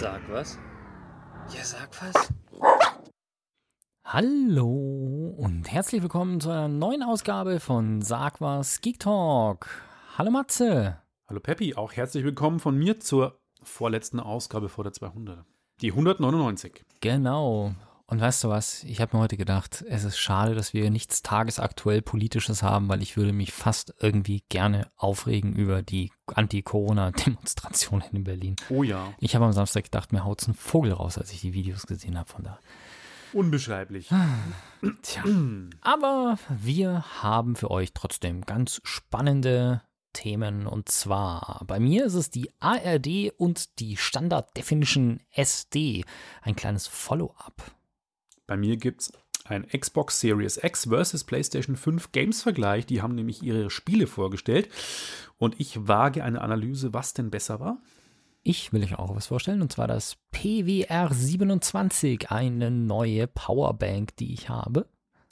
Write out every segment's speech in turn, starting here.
Sag was? Ja, sag was. Hallo und herzlich willkommen zu einer neuen Ausgabe von Sag was Geek Talk. Hallo Matze. Hallo Peppi, auch herzlich willkommen von mir zur vorletzten Ausgabe vor der 200. Die 199. Genau. Und weißt du was? Ich habe mir heute gedacht, es ist schade, dass wir nichts tagesaktuell Politisches haben, weil ich würde mich fast irgendwie gerne aufregen über die Anti-Corona-Demonstrationen in Berlin. Oh ja. Ich habe am Samstag gedacht, mir haut's ein Vogel raus, als ich die Videos gesehen habe von da. Unbeschreiblich. Tja. Aber wir haben für euch trotzdem ganz spannende Themen. Und zwar bei mir ist es die ARD und die Standard Definition SD. Ein kleines Follow-up. Bei mir gibt es ein Xbox Series X versus PlayStation 5 Games-Vergleich. Die haben nämlich ihre Spiele vorgestellt. Und ich wage eine Analyse, was denn besser war. Ich will euch auch was vorstellen, und zwar das PWR 27, eine neue Powerbank, die ich habe.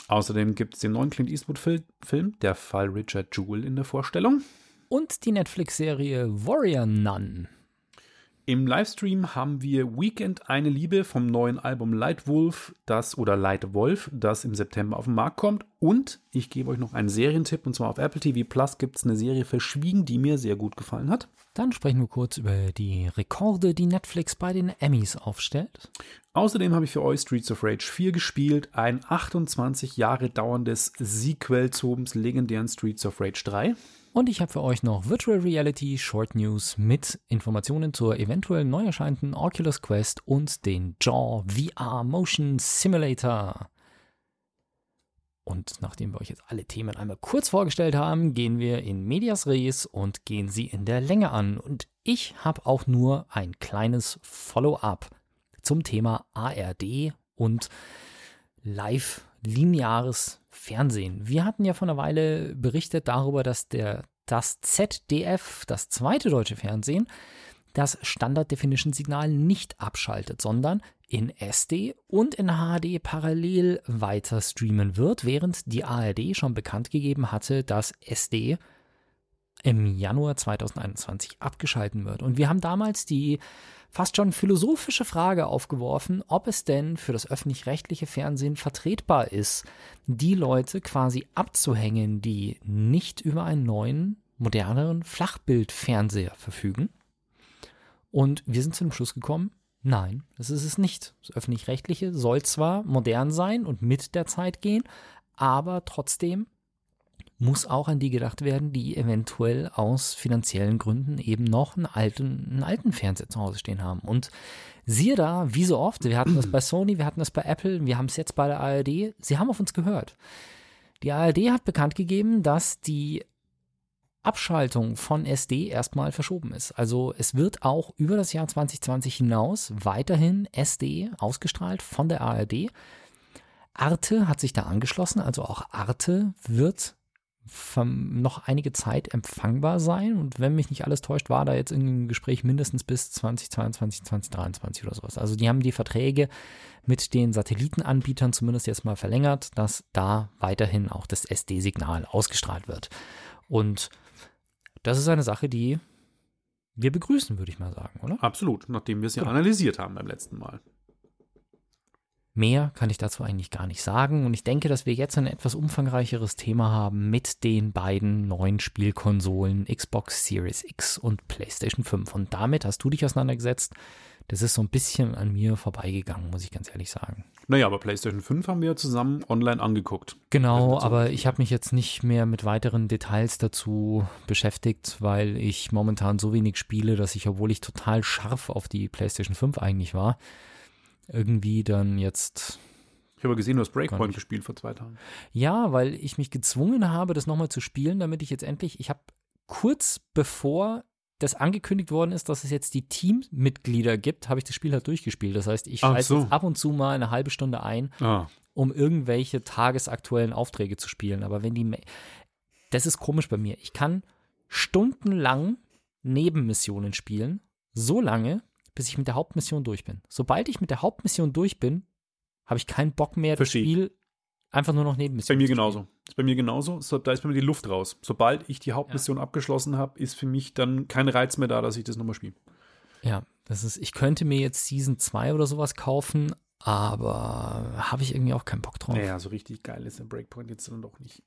Außerdem gibt es den neuen Clint Eastwood-Film, der Fall Richard Jewell in der Vorstellung. Und die Netflix-Serie Warrior Nun. Im Livestream haben wir Weekend eine Liebe vom neuen Album Lightwolf, das oder Lightwolf, das im September auf den Markt kommt. Und ich gebe euch noch einen Serientipp und zwar auf Apple TV Plus gibt es eine Serie Verschwiegen, die mir sehr gut gefallen hat. Dann sprechen wir kurz über die Rekorde, die Netflix bei den Emmys aufstellt. Außerdem habe ich für euch Streets of Rage 4 gespielt, ein 28 Jahre dauerndes Sequel zum legendären Streets of Rage 3. Und ich habe für euch noch Virtual Reality Short News mit Informationen zur eventuell neu erscheinenden Oculus Quest und den Jaw VR Motion Simulator. Und nachdem wir euch jetzt alle Themen einmal kurz vorgestellt haben, gehen wir in Medias Res und gehen sie in der Länge an. Und ich habe auch nur ein kleines Follow-up zum Thema ARD und live lineares Fernsehen. Wir hatten ja vor einer Weile berichtet darüber, dass der, das ZDF, das zweite deutsche Fernsehen, das Standard Definition Signal nicht abschaltet, sondern in SD und in HD parallel weiter streamen wird, während die ARD schon bekannt gegeben hatte, dass SD im Januar 2021 abgeschalten wird. Und wir haben damals die fast schon philosophische Frage aufgeworfen, ob es denn für das öffentlich-rechtliche Fernsehen vertretbar ist, die Leute quasi abzuhängen, die nicht über einen neuen, moderneren Flachbildfernseher verfügen. Und wir sind zu dem Schluss gekommen, nein, das ist es nicht. Das öffentlich-rechtliche soll zwar modern sein und mit der Zeit gehen, aber trotzdem muss auch an die gedacht werden, die eventuell aus finanziellen Gründen eben noch einen alten, einen alten Fernseher zu Hause stehen haben. Und siehe da, wie so oft, wir hatten das bei Sony, wir hatten das bei Apple, wir haben es jetzt bei der ARD, sie haben auf uns gehört. Die ARD hat bekannt gegeben, dass die Abschaltung von SD erstmal verschoben ist. Also es wird auch über das Jahr 2020 hinaus weiterhin SD ausgestrahlt von der ARD. Arte hat sich da angeschlossen, also auch Arte wird noch einige Zeit empfangbar sein. Und wenn mich nicht alles täuscht, war da jetzt in dem Gespräch mindestens bis 2022, 2023 oder sowas. Also die haben die Verträge mit den Satellitenanbietern zumindest jetzt mal verlängert, dass da weiterhin auch das SD-Signal ausgestrahlt wird. Und das ist eine Sache, die wir begrüßen, würde ich mal sagen, oder? Absolut, nachdem wir es ja genau. analysiert haben beim letzten Mal. Mehr kann ich dazu eigentlich gar nicht sagen. Und ich denke, dass wir jetzt ein etwas umfangreicheres Thema haben mit den beiden neuen Spielkonsolen Xbox Series X und PlayStation 5. Und damit hast du dich auseinandergesetzt. Das ist so ein bisschen an mir vorbeigegangen, muss ich ganz ehrlich sagen. Naja, aber PlayStation 5 haben wir zusammen online angeguckt. Genau, aber ich habe mich jetzt nicht mehr mit weiteren Details dazu beschäftigt, weil ich momentan so wenig spiele, dass ich, obwohl ich total scharf auf die PlayStation 5 eigentlich war, irgendwie dann jetzt. Ich habe gesehen, du hast Breakpoint gespielt vor zwei Tagen. Ja, weil ich mich gezwungen habe, das nochmal zu spielen, damit ich jetzt endlich, ich habe kurz bevor das angekündigt worden ist, dass es jetzt die Teammitglieder gibt, habe ich das Spiel halt durchgespielt. Das heißt, ich schalte so. ab und zu mal eine halbe Stunde ein, ah. um irgendwelche tagesaktuellen Aufträge zu spielen. Aber wenn die, das ist komisch bei mir. Ich kann stundenlang Nebenmissionen spielen, so lange, bis ich mit der Hauptmission durch bin. Sobald ich mit der Hauptmission durch bin, habe ich keinen Bock mehr, Verstehe. das Spiel einfach nur noch Nebenmission. Bei mir genauso. Ist bei mir genauso. So, da ist bei mir die Luft raus. Sobald ich die Hauptmission ja. abgeschlossen habe, ist für mich dann kein Reiz mehr da, dass ich das nochmal spiele. Ja, das ist, ich könnte mir jetzt Season 2 oder sowas kaufen, aber habe ich irgendwie auch keinen Bock drauf. Naja, so richtig geil ist der Breakpoint jetzt dann doch nicht.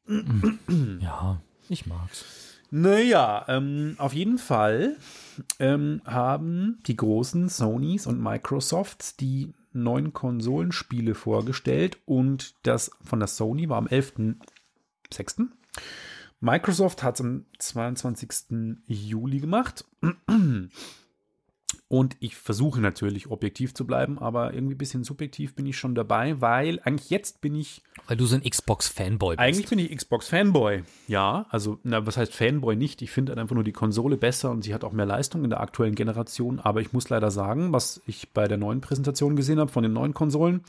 Ja, ich mag's. Naja, ähm, auf jeden Fall ähm, haben die großen Sonys und Microsofts die neuen Konsolenspiele vorgestellt und das von der Sony war am 11.06. Microsoft hat es am 22. Juli gemacht. Und ich versuche natürlich objektiv zu bleiben, aber irgendwie ein bisschen subjektiv bin ich schon dabei, weil eigentlich jetzt bin ich. Weil du so ein Xbox-Fanboy bist. Eigentlich bin ich Xbox-Fanboy. Ja, also, na, was heißt Fanboy nicht? Ich finde halt einfach nur die Konsole besser und sie hat auch mehr Leistung in der aktuellen Generation. Aber ich muss leider sagen, was ich bei der neuen Präsentation gesehen habe von den neuen Konsolen,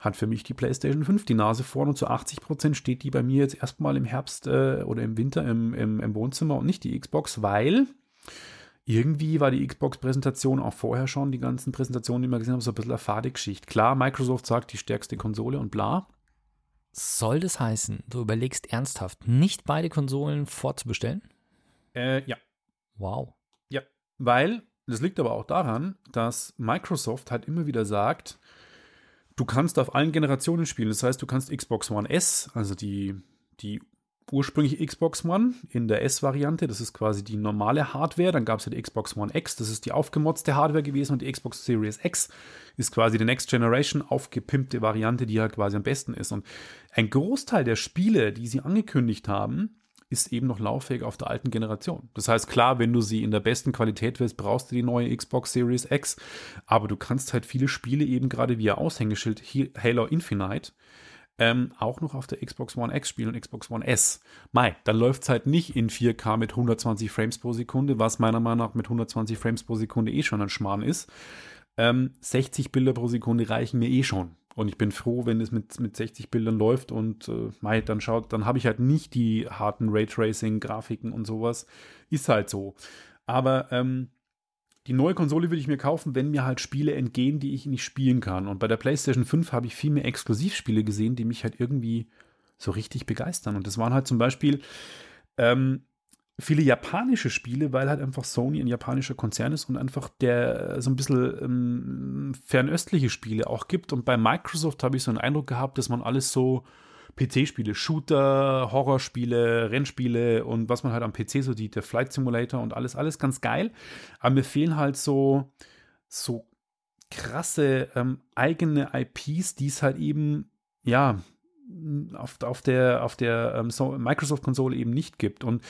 hat für mich die PlayStation 5 die Nase vorn und zu 80 Prozent steht die bei mir jetzt erstmal im Herbst äh, oder im Winter im, im, im Wohnzimmer und nicht die Xbox, weil irgendwie war die Xbox-Präsentation auch vorher schon, die ganzen Präsentationen, die wir gesehen haben, so ein bisschen eine Fadegeschichte. Klar, Microsoft sagt, die stärkste Konsole und bla. Soll das heißen, du überlegst ernsthaft, nicht beide Konsolen vorzubestellen? Äh, ja. Wow. Ja, weil, das liegt aber auch daran, dass Microsoft halt immer wieder sagt, du kannst auf allen Generationen spielen. Das heißt, du kannst Xbox One S, also die, die ursprüngliche Xbox One in der S-Variante. Das ist quasi die normale Hardware. Dann gab es ja die Xbox One X, das ist die aufgemotzte Hardware gewesen. Und die Xbox Series X ist quasi die Next Generation aufgepimpte Variante, die ja quasi am besten ist. Und ein Großteil der Spiele, die sie angekündigt haben, ist eben noch lauffähig auf der alten Generation. Das heißt, klar, wenn du sie in der besten Qualität willst, brauchst du die neue Xbox Series X. Aber du kannst halt viele Spiele eben gerade via Aushängeschild Halo Infinite ähm, auch noch auf der Xbox One X spielen und Xbox One S. Mai, dann läuft es halt nicht in 4K mit 120 Frames pro Sekunde, was meiner Meinung nach mit 120 Frames pro Sekunde eh schon ein Schmarrn ist. Ähm, 60 Bilder pro Sekunde reichen mir eh schon. Und ich bin froh, wenn es mit, mit 60 Bildern läuft und äh, Mai, dann schaut, dann habe ich halt nicht die harten Raytracing-Grafiken und sowas. Ist halt so. Aber ähm, die neue Konsole würde ich mir kaufen, wenn mir halt Spiele entgehen, die ich nicht spielen kann. Und bei der PlayStation 5 habe ich viel mehr Exklusivspiele gesehen, die mich halt irgendwie so richtig begeistern. Und das waren halt zum Beispiel ähm, viele japanische Spiele, weil halt einfach Sony ein japanischer Konzern ist und einfach der so ein bisschen ähm, fernöstliche Spiele auch gibt. Und bei Microsoft habe ich so einen Eindruck gehabt, dass man alles so PC-Spiele, Shooter, Horrorspiele, Rennspiele und was man halt am PC so sieht, der Flight Simulator und alles, alles ganz geil. Aber mir fehlen halt so, so krasse ähm, eigene IPs, die es halt eben, ja, auf, auf der, auf der ähm, so Microsoft-Konsole eben nicht gibt. Und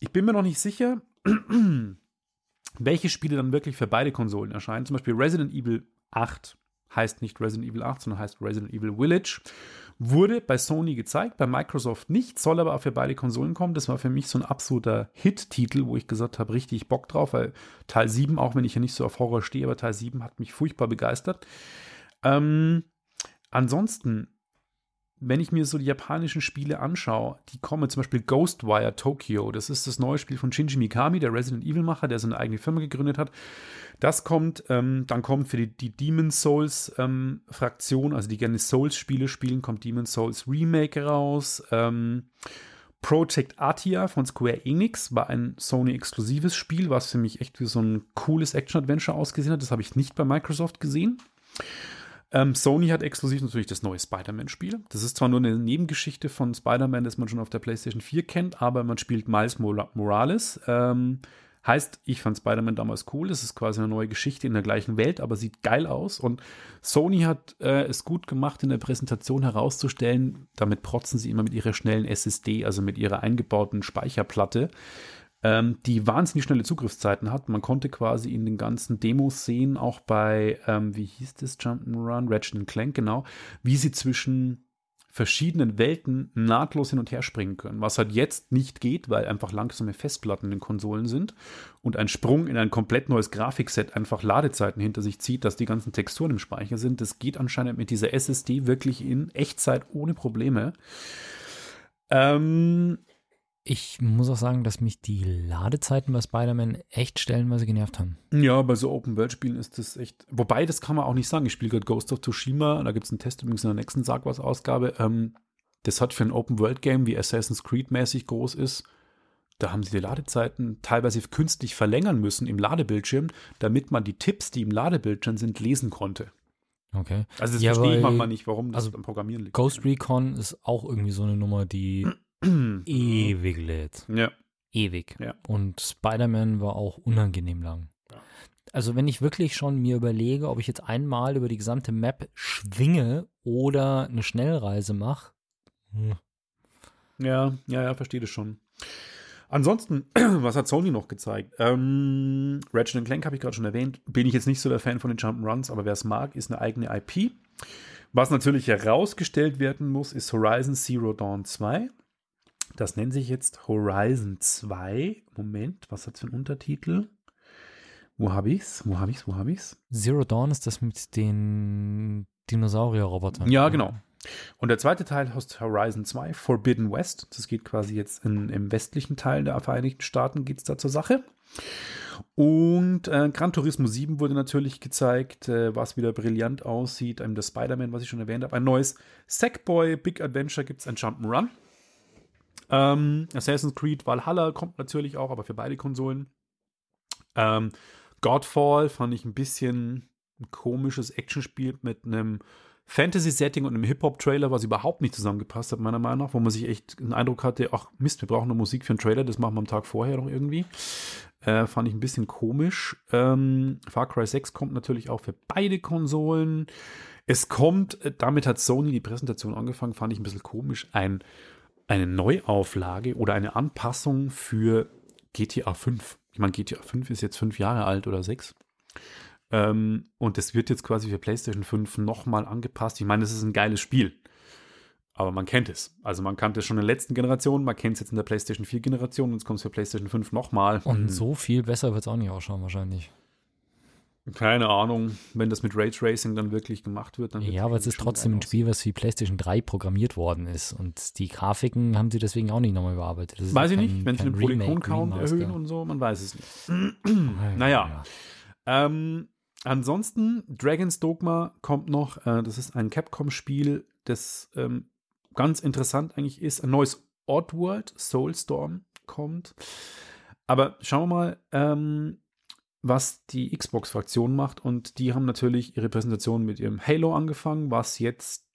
ich bin mir noch nicht sicher, welche Spiele dann wirklich für beide Konsolen erscheinen. Zum Beispiel Resident Evil 8 heißt nicht Resident Evil 8, sondern heißt Resident Evil Village. Wurde bei Sony gezeigt, bei Microsoft nicht, soll aber auch für beide Konsolen kommen. Das war für mich so ein absoluter Hit-Titel, wo ich gesagt habe, richtig Bock drauf, weil Teil 7, auch wenn ich ja nicht so auf Horror stehe, aber Teil 7 hat mich furchtbar begeistert. Ähm, ansonsten wenn ich mir so die japanischen Spiele anschaue, die kommen zum Beispiel Ghostwire Tokyo, das ist das neue Spiel von Shinji Mikami, der Resident Evil Macher, der seine eigene Firma gegründet hat. Das kommt, ähm, dann kommt für die, die Demon Souls ähm, Fraktion, also die gerne Souls Spiele spielen, kommt Demon Souls Remake raus. Ähm, Project Atia von Square Enix war ein Sony-exklusives Spiel, was für mich echt wie so ein cooles Action-Adventure ausgesehen hat. Das habe ich nicht bei Microsoft gesehen. Ähm, Sony hat exklusiv natürlich das neue Spider-Man-Spiel. Das ist zwar nur eine Nebengeschichte von Spider-Man, das man schon auf der PlayStation 4 kennt, aber man spielt Miles Morales. Ähm, heißt, ich fand Spider-Man damals cool. Das ist quasi eine neue Geschichte in der gleichen Welt, aber sieht geil aus. Und Sony hat äh, es gut gemacht, in der Präsentation herauszustellen. Damit protzen sie immer mit ihrer schnellen SSD, also mit ihrer eingebauten Speicherplatte ähm, die wahnsinnig schnelle Zugriffszeiten hat. Man konnte quasi in den ganzen Demos sehen, auch bei, ähm, wie hieß das, Jump'n'Run, Ratchet Clank, genau, wie sie zwischen verschiedenen Welten nahtlos hin und her springen können. Was halt jetzt nicht geht, weil einfach langsame Festplatten in den Konsolen sind und ein Sprung in ein komplett neues Grafikset einfach Ladezeiten hinter sich zieht, dass die ganzen Texturen im Speicher sind. Das geht anscheinend mit dieser SSD wirklich in Echtzeit ohne Probleme. Ähm, ich muss auch sagen, dass mich die Ladezeiten bei Spider-Man echt stellenweise genervt haben. Ja, bei so Open-World-Spielen ist das echt. Wobei, das kann man auch nicht sagen. Ich spiele gerade Ghost of Tsushima. Da gibt es einen Test übrigens in der nächsten Sagwas-Ausgabe. Ähm, das hat für ein Open-World-Game, wie Assassin's Creed mäßig groß ist, da haben sie die Ladezeiten teilweise künstlich verlängern müssen im Ladebildschirm, damit man die Tipps, die im Ladebildschirm sind, lesen konnte. Okay. Also das Ja, verstehe ich manchmal nicht, warum das also am Programmieren liegt. Ghost Recon ist auch irgendwie so eine Nummer, die ewig lädt. Ja. Ewig. Ja. Und Spider-Man war auch unangenehm lang. Ja. Also wenn ich wirklich schon mir überlege, ob ich jetzt einmal über die gesamte Map schwinge oder eine Schnellreise mache, hm, Ja, ja, ja, verstehe das schon. Ansonsten, was hat Sony noch gezeigt? Ähm, Ratchet Clank habe ich gerade schon erwähnt. Bin ich jetzt nicht so der Fan von den Jump'n'Runs, aber wer es mag, ist eine eigene IP. Was natürlich herausgestellt werden muss, ist Horizon Zero Dawn 2. Das nennt sich jetzt Horizon 2. Moment, was hat es für einen Untertitel? Wo habe ich's? Wo habe ich's? Wo habe ich's? Zero Dawn ist das mit den Dinosaurier-Robotern. Ja, genau. Und der zweite Teil heißt Horizon 2, Forbidden West. Das geht quasi jetzt in, im westlichen Teil der Vereinigten Staaten, geht es da zur Sache. Und äh, Gran Turismo 7 wurde natürlich gezeigt, äh, was wieder brillant aussieht. Ähm, das Spider-Man, was ich schon erwähnt habe. Ein neues Sackboy Big Adventure gibt es ein Jump'n'Run. Ähm, Assassin's Creed Valhalla kommt natürlich auch, aber für beide Konsolen. Ähm, Godfall fand ich ein bisschen ein komisches Actionspiel mit einem Fantasy-Setting und einem Hip-Hop-Trailer, was überhaupt nicht zusammengepasst hat, meiner Meinung nach, wo man sich echt den Eindruck hatte, ach Mist, wir brauchen eine Musik für einen Trailer, das machen wir am Tag vorher noch irgendwie. Äh, fand ich ein bisschen komisch. Ähm, Far Cry 6 kommt natürlich auch für beide Konsolen. Es kommt, äh, damit hat Sony die Präsentation angefangen, fand ich ein bisschen komisch, ein, eine Neuauflage oder eine Anpassung für GTA 5. Ich meine, GTA 5 ist jetzt fünf Jahre alt oder sechs. Ähm, und das wird jetzt quasi für PlayStation 5 nochmal angepasst. Ich meine, das ist ein geiles Spiel. Aber man kennt es. Also man kannte es schon in der letzten Generation, man kennt es jetzt in der PlayStation 4 Generation und jetzt kommt es für PlayStation 5 nochmal. Und so viel besser wird es auch nicht ausschauen, wahrscheinlich. Keine Ahnung, wenn das mit Raytracing dann wirklich gemacht wird, dann wird Ja, aber es ist trotzdem ein Spiel, was wie PlayStation 3 programmiert worden ist. Und die Grafiken haben sie deswegen auch nicht nochmal überarbeitet. Das Weiß ja ich kein- nicht, wenn sie den Polygon-Count erhöhen und so, man weiß es nicht. naja. Ähm, ansonsten, Dragon's Dogma kommt noch. Äh, das ist ein Capcom-Spiel, das ähm, ganz interessant eigentlich ist. Ein neues Oddworld, Soulstorm kommt. Aber schauen wir mal, ähm, was die Xbox-Fraktion macht. Und die haben natürlich ihre Präsentation mit ihrem Halo angefangen, was jetzt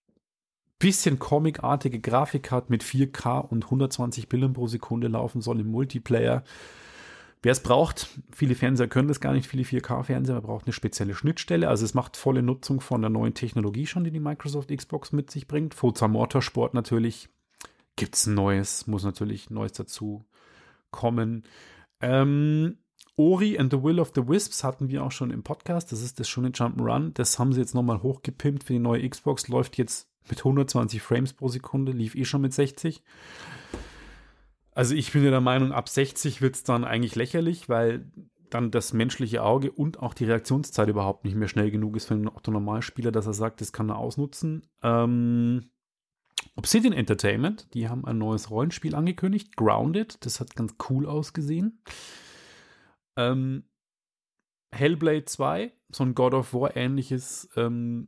bisschen comicartige Grafik hat mit 4K und 120 Bildern pro Sekunde laufen soll im Multiplayer. Wer es braucht, viele Fernseher können das gar nicht, viele 4K-Fernseher, man braucht eine spezielle Schnittstelle. Also es macht volle Nutzung von der neuen Technologie schon, die die Microsoft Xbox mit sich bringt. Forza Motorsport natürlich, gibt es ein neues, muss natürlich Neues dazu kommen. Ähm, Ori and the Will of the Wisps hatten wir auch schon im Podcast. Das ist das schöne Jump'n'Run. Das haben sie jetzt nochmal hochgepimpt für die neue Xbox. Läuft jetzt mit 120 Frames pro Sekunde, lief eh schon mit 60. Also ich bin ja der Meinung, ab 60 wird es dann eigentlich lächerlich, weil dann das menschliche Auge und auch die Reaktionszeit überhaupt nicht mehr schnell genug ist für einen Otto-Normalspieler, dass er sagt, das kann er ausnutzen. Ähm, Obsidian Entertainment, die haben ein neues Rollenspiel angekündigt, Grounded, das hat ganz cool ausgesehen. Ähm, Hellblade 2, so ein God of War ähnliches ähm,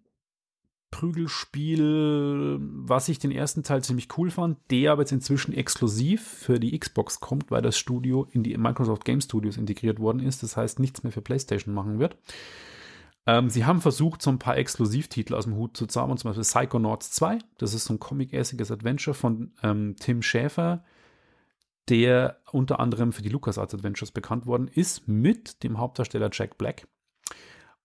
Prügelspiel, was ich den ersten Teil ziemlich cool fand, der aber jetzt inzwischen exklusiv für die Xbox kommt, weil das Studio in die Microsoft Game Studios integriert worden ist. Das heißt, nichts mehr für PlayStation machen wird. Ähm, sie haben versucht, so ein paar Exklusivtitel aus dem Hut zu zaubern, zum Beispiel Psychonauts 2. Das ist so ein comic-ässiges Adventure von ähm, Tim Schäfer, der unter anderem für die LucasArts Adventures bekannt worden ist, mit dem Hauptdarsteller Jack Black.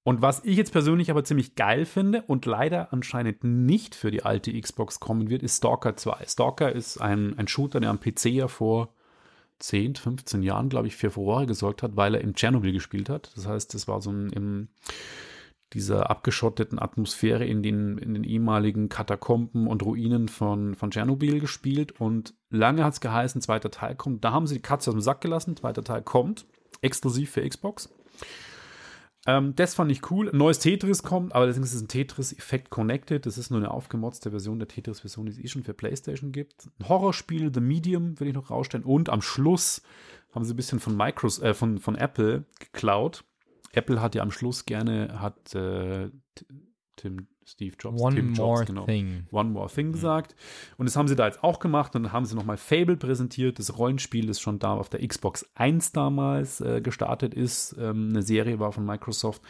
Und was ich jetzt persönlich aber ziemlich geil finde und leider anscheinend nicht für die alte Xbox kommen wird, ist Stalker 2. Stalker ist ein, ein Shooter, der am PC ja vor 10, 15 Jahren, glaube ich, für Furore gesorgt hat, weil er in Tschernobyl gespielt hat. Das heißt, das war so ein im, dieser abgeschotteten Atmosphäre in den, in den ehemaligen Katakomben und Ruinen von, von Tschernobyl gespielt. Und lange hat es geheißen, zweiter Teil kommt. Da haben sie die Katze aus dem Sack gelassen. Zweiter Teil kommt, exklusiv für Xbox. Ähm, das fand ich cool. Ein neues Tetris kommt, aber das ist ein Tetris Effect Connected. Das ist nur eine aufgemotzte Version der Tetris-Version, die es eh schon für PlayStation gibt. Ein Horrorspiel, The Medium, will ich noch rausstellen. Und am Schluss haben sie ein bisschen von, Micros, äh, von, von Apple geklaut. Apple hat ja am Schluss gerne, hat äh, Tim, Steve Jobs, One Tim more Jobs, genau. thing. One More Thing gesagt. Und das haben sie da jetzt auch gemacht und dann haben sie nochmal Fable präsentiert, das Rollenspiel, das schon da auf der Xbox 1 damals äh, gestartet ist. Ähm, eine Serie war von Microsoft.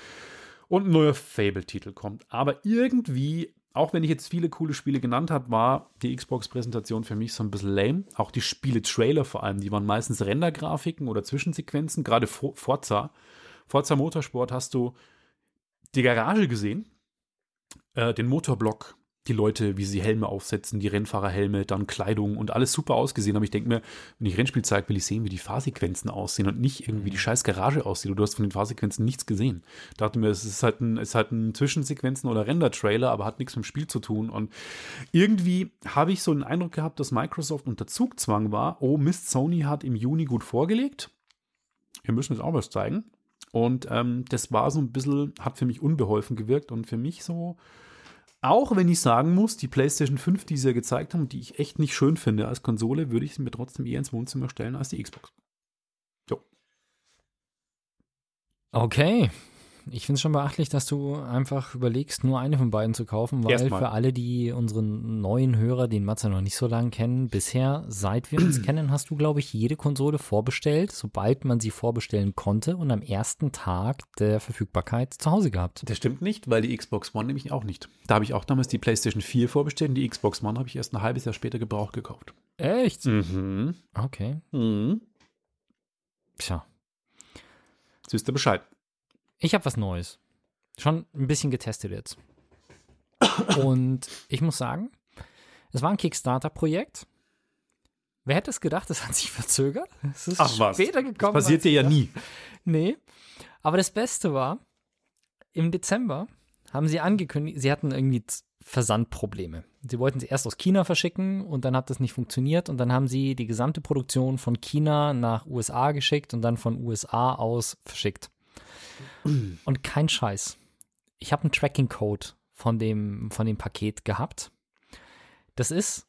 Und ein neuer Fable-Titel kommt. Aber irgendwie, auch wenn ich jetzt viele coole Spiele genannt habe, war die Xbox-Präsentation für mich so ein bisschen lame. Auch die Spiele-Trailer vor allem, die waren meistens Rendergrafiken oder Zwischensequenzen, gerade For- Forza. Forza Motorsport hast du die Garage gesehen, äh, den Motorblock, die Leute, wie sie Helme aufsetzen, die Rennfahrerhelme, dann Kleidung und alles super ausgesehen. Aber ich denke mir, wenn ich Rennspiel zeige, will ich sehen, wie die Fahrsequenzen aussehen und nicht irgendwie die scheiß Garage aussieht. Du hast von den Fahrsequenzen nichts gesehen. Ich dachte mir, es ist halt ein, es ist halt ein Zwischensequenzen- oder Render-Trailer, aber hat nichts mit dem Spiel zu tun. Und irgendwie habe ich so den Eindruck gehabt, dass Microsoft unter Zugzwang war. Oh Mist, Sony hat im Juni gut vorgelegt. Wir müssen jetzt auch was zeigen. Und ähm, das war so ein bisschen, hat für mich unbeholfen gewirkt und für mich so, auch wenn ich sagen muss, die PlayStation 5, die sie ja gezeigt haben, die ich echt nicht schön finde als Konsole, würde ich sie mir trotzdem eher ins Wohnzimmer stellen als die Xbox. So. Okay. Ich finde es schon beachtlich, dass du einfach überlegst, nur eine von beiden zu kaufen, weil Erstmal. für alle, die unseren neuen Hörer, den Matze noch nicht so lange kennen, bisher, seit wir uns kennen, hast du, glaube ich, jede Konsole vorbestellt, sobald man sie vorbestellen konnte und am ersten Tag der Verfügbarkeit zu Hause gehabt. Das stimmt nicht, weil die Xbox One nämlich auch nicht. Da habe ich auch damals die PlayStation 4 vorbestellt und die Xbox One habe ich erst ein halbes Jahr später gebraucht gekauft. Echt? Mhm. Okay. Mhm. Tja. Jetzt wisst ihr Bescheid. Ich habe was Neues. Schon ein bisschen getestet jetzt. Und ich muss sagen, es war ein Kickstarter-Projekt. Wer hätte es gedacht, es hat sich verzögert? Es ist Ach was. später gekommen. Passiert als dir ja gedacht. nie. Nee. Aber das Beste war, im Dezember haben sie angekündigt, sie hatten irgendwie Versandprobleme. Sie wollten es erst aus China verschicken und dann hat das nicht funktioniert und dann haben sie die gesamte Produktion von China nach USA geschickt und dann von USA aus verschickt. Und kein Scheiß. Ich habe einen Tracking-Code von dem, von dem Paket gehabt. Das ist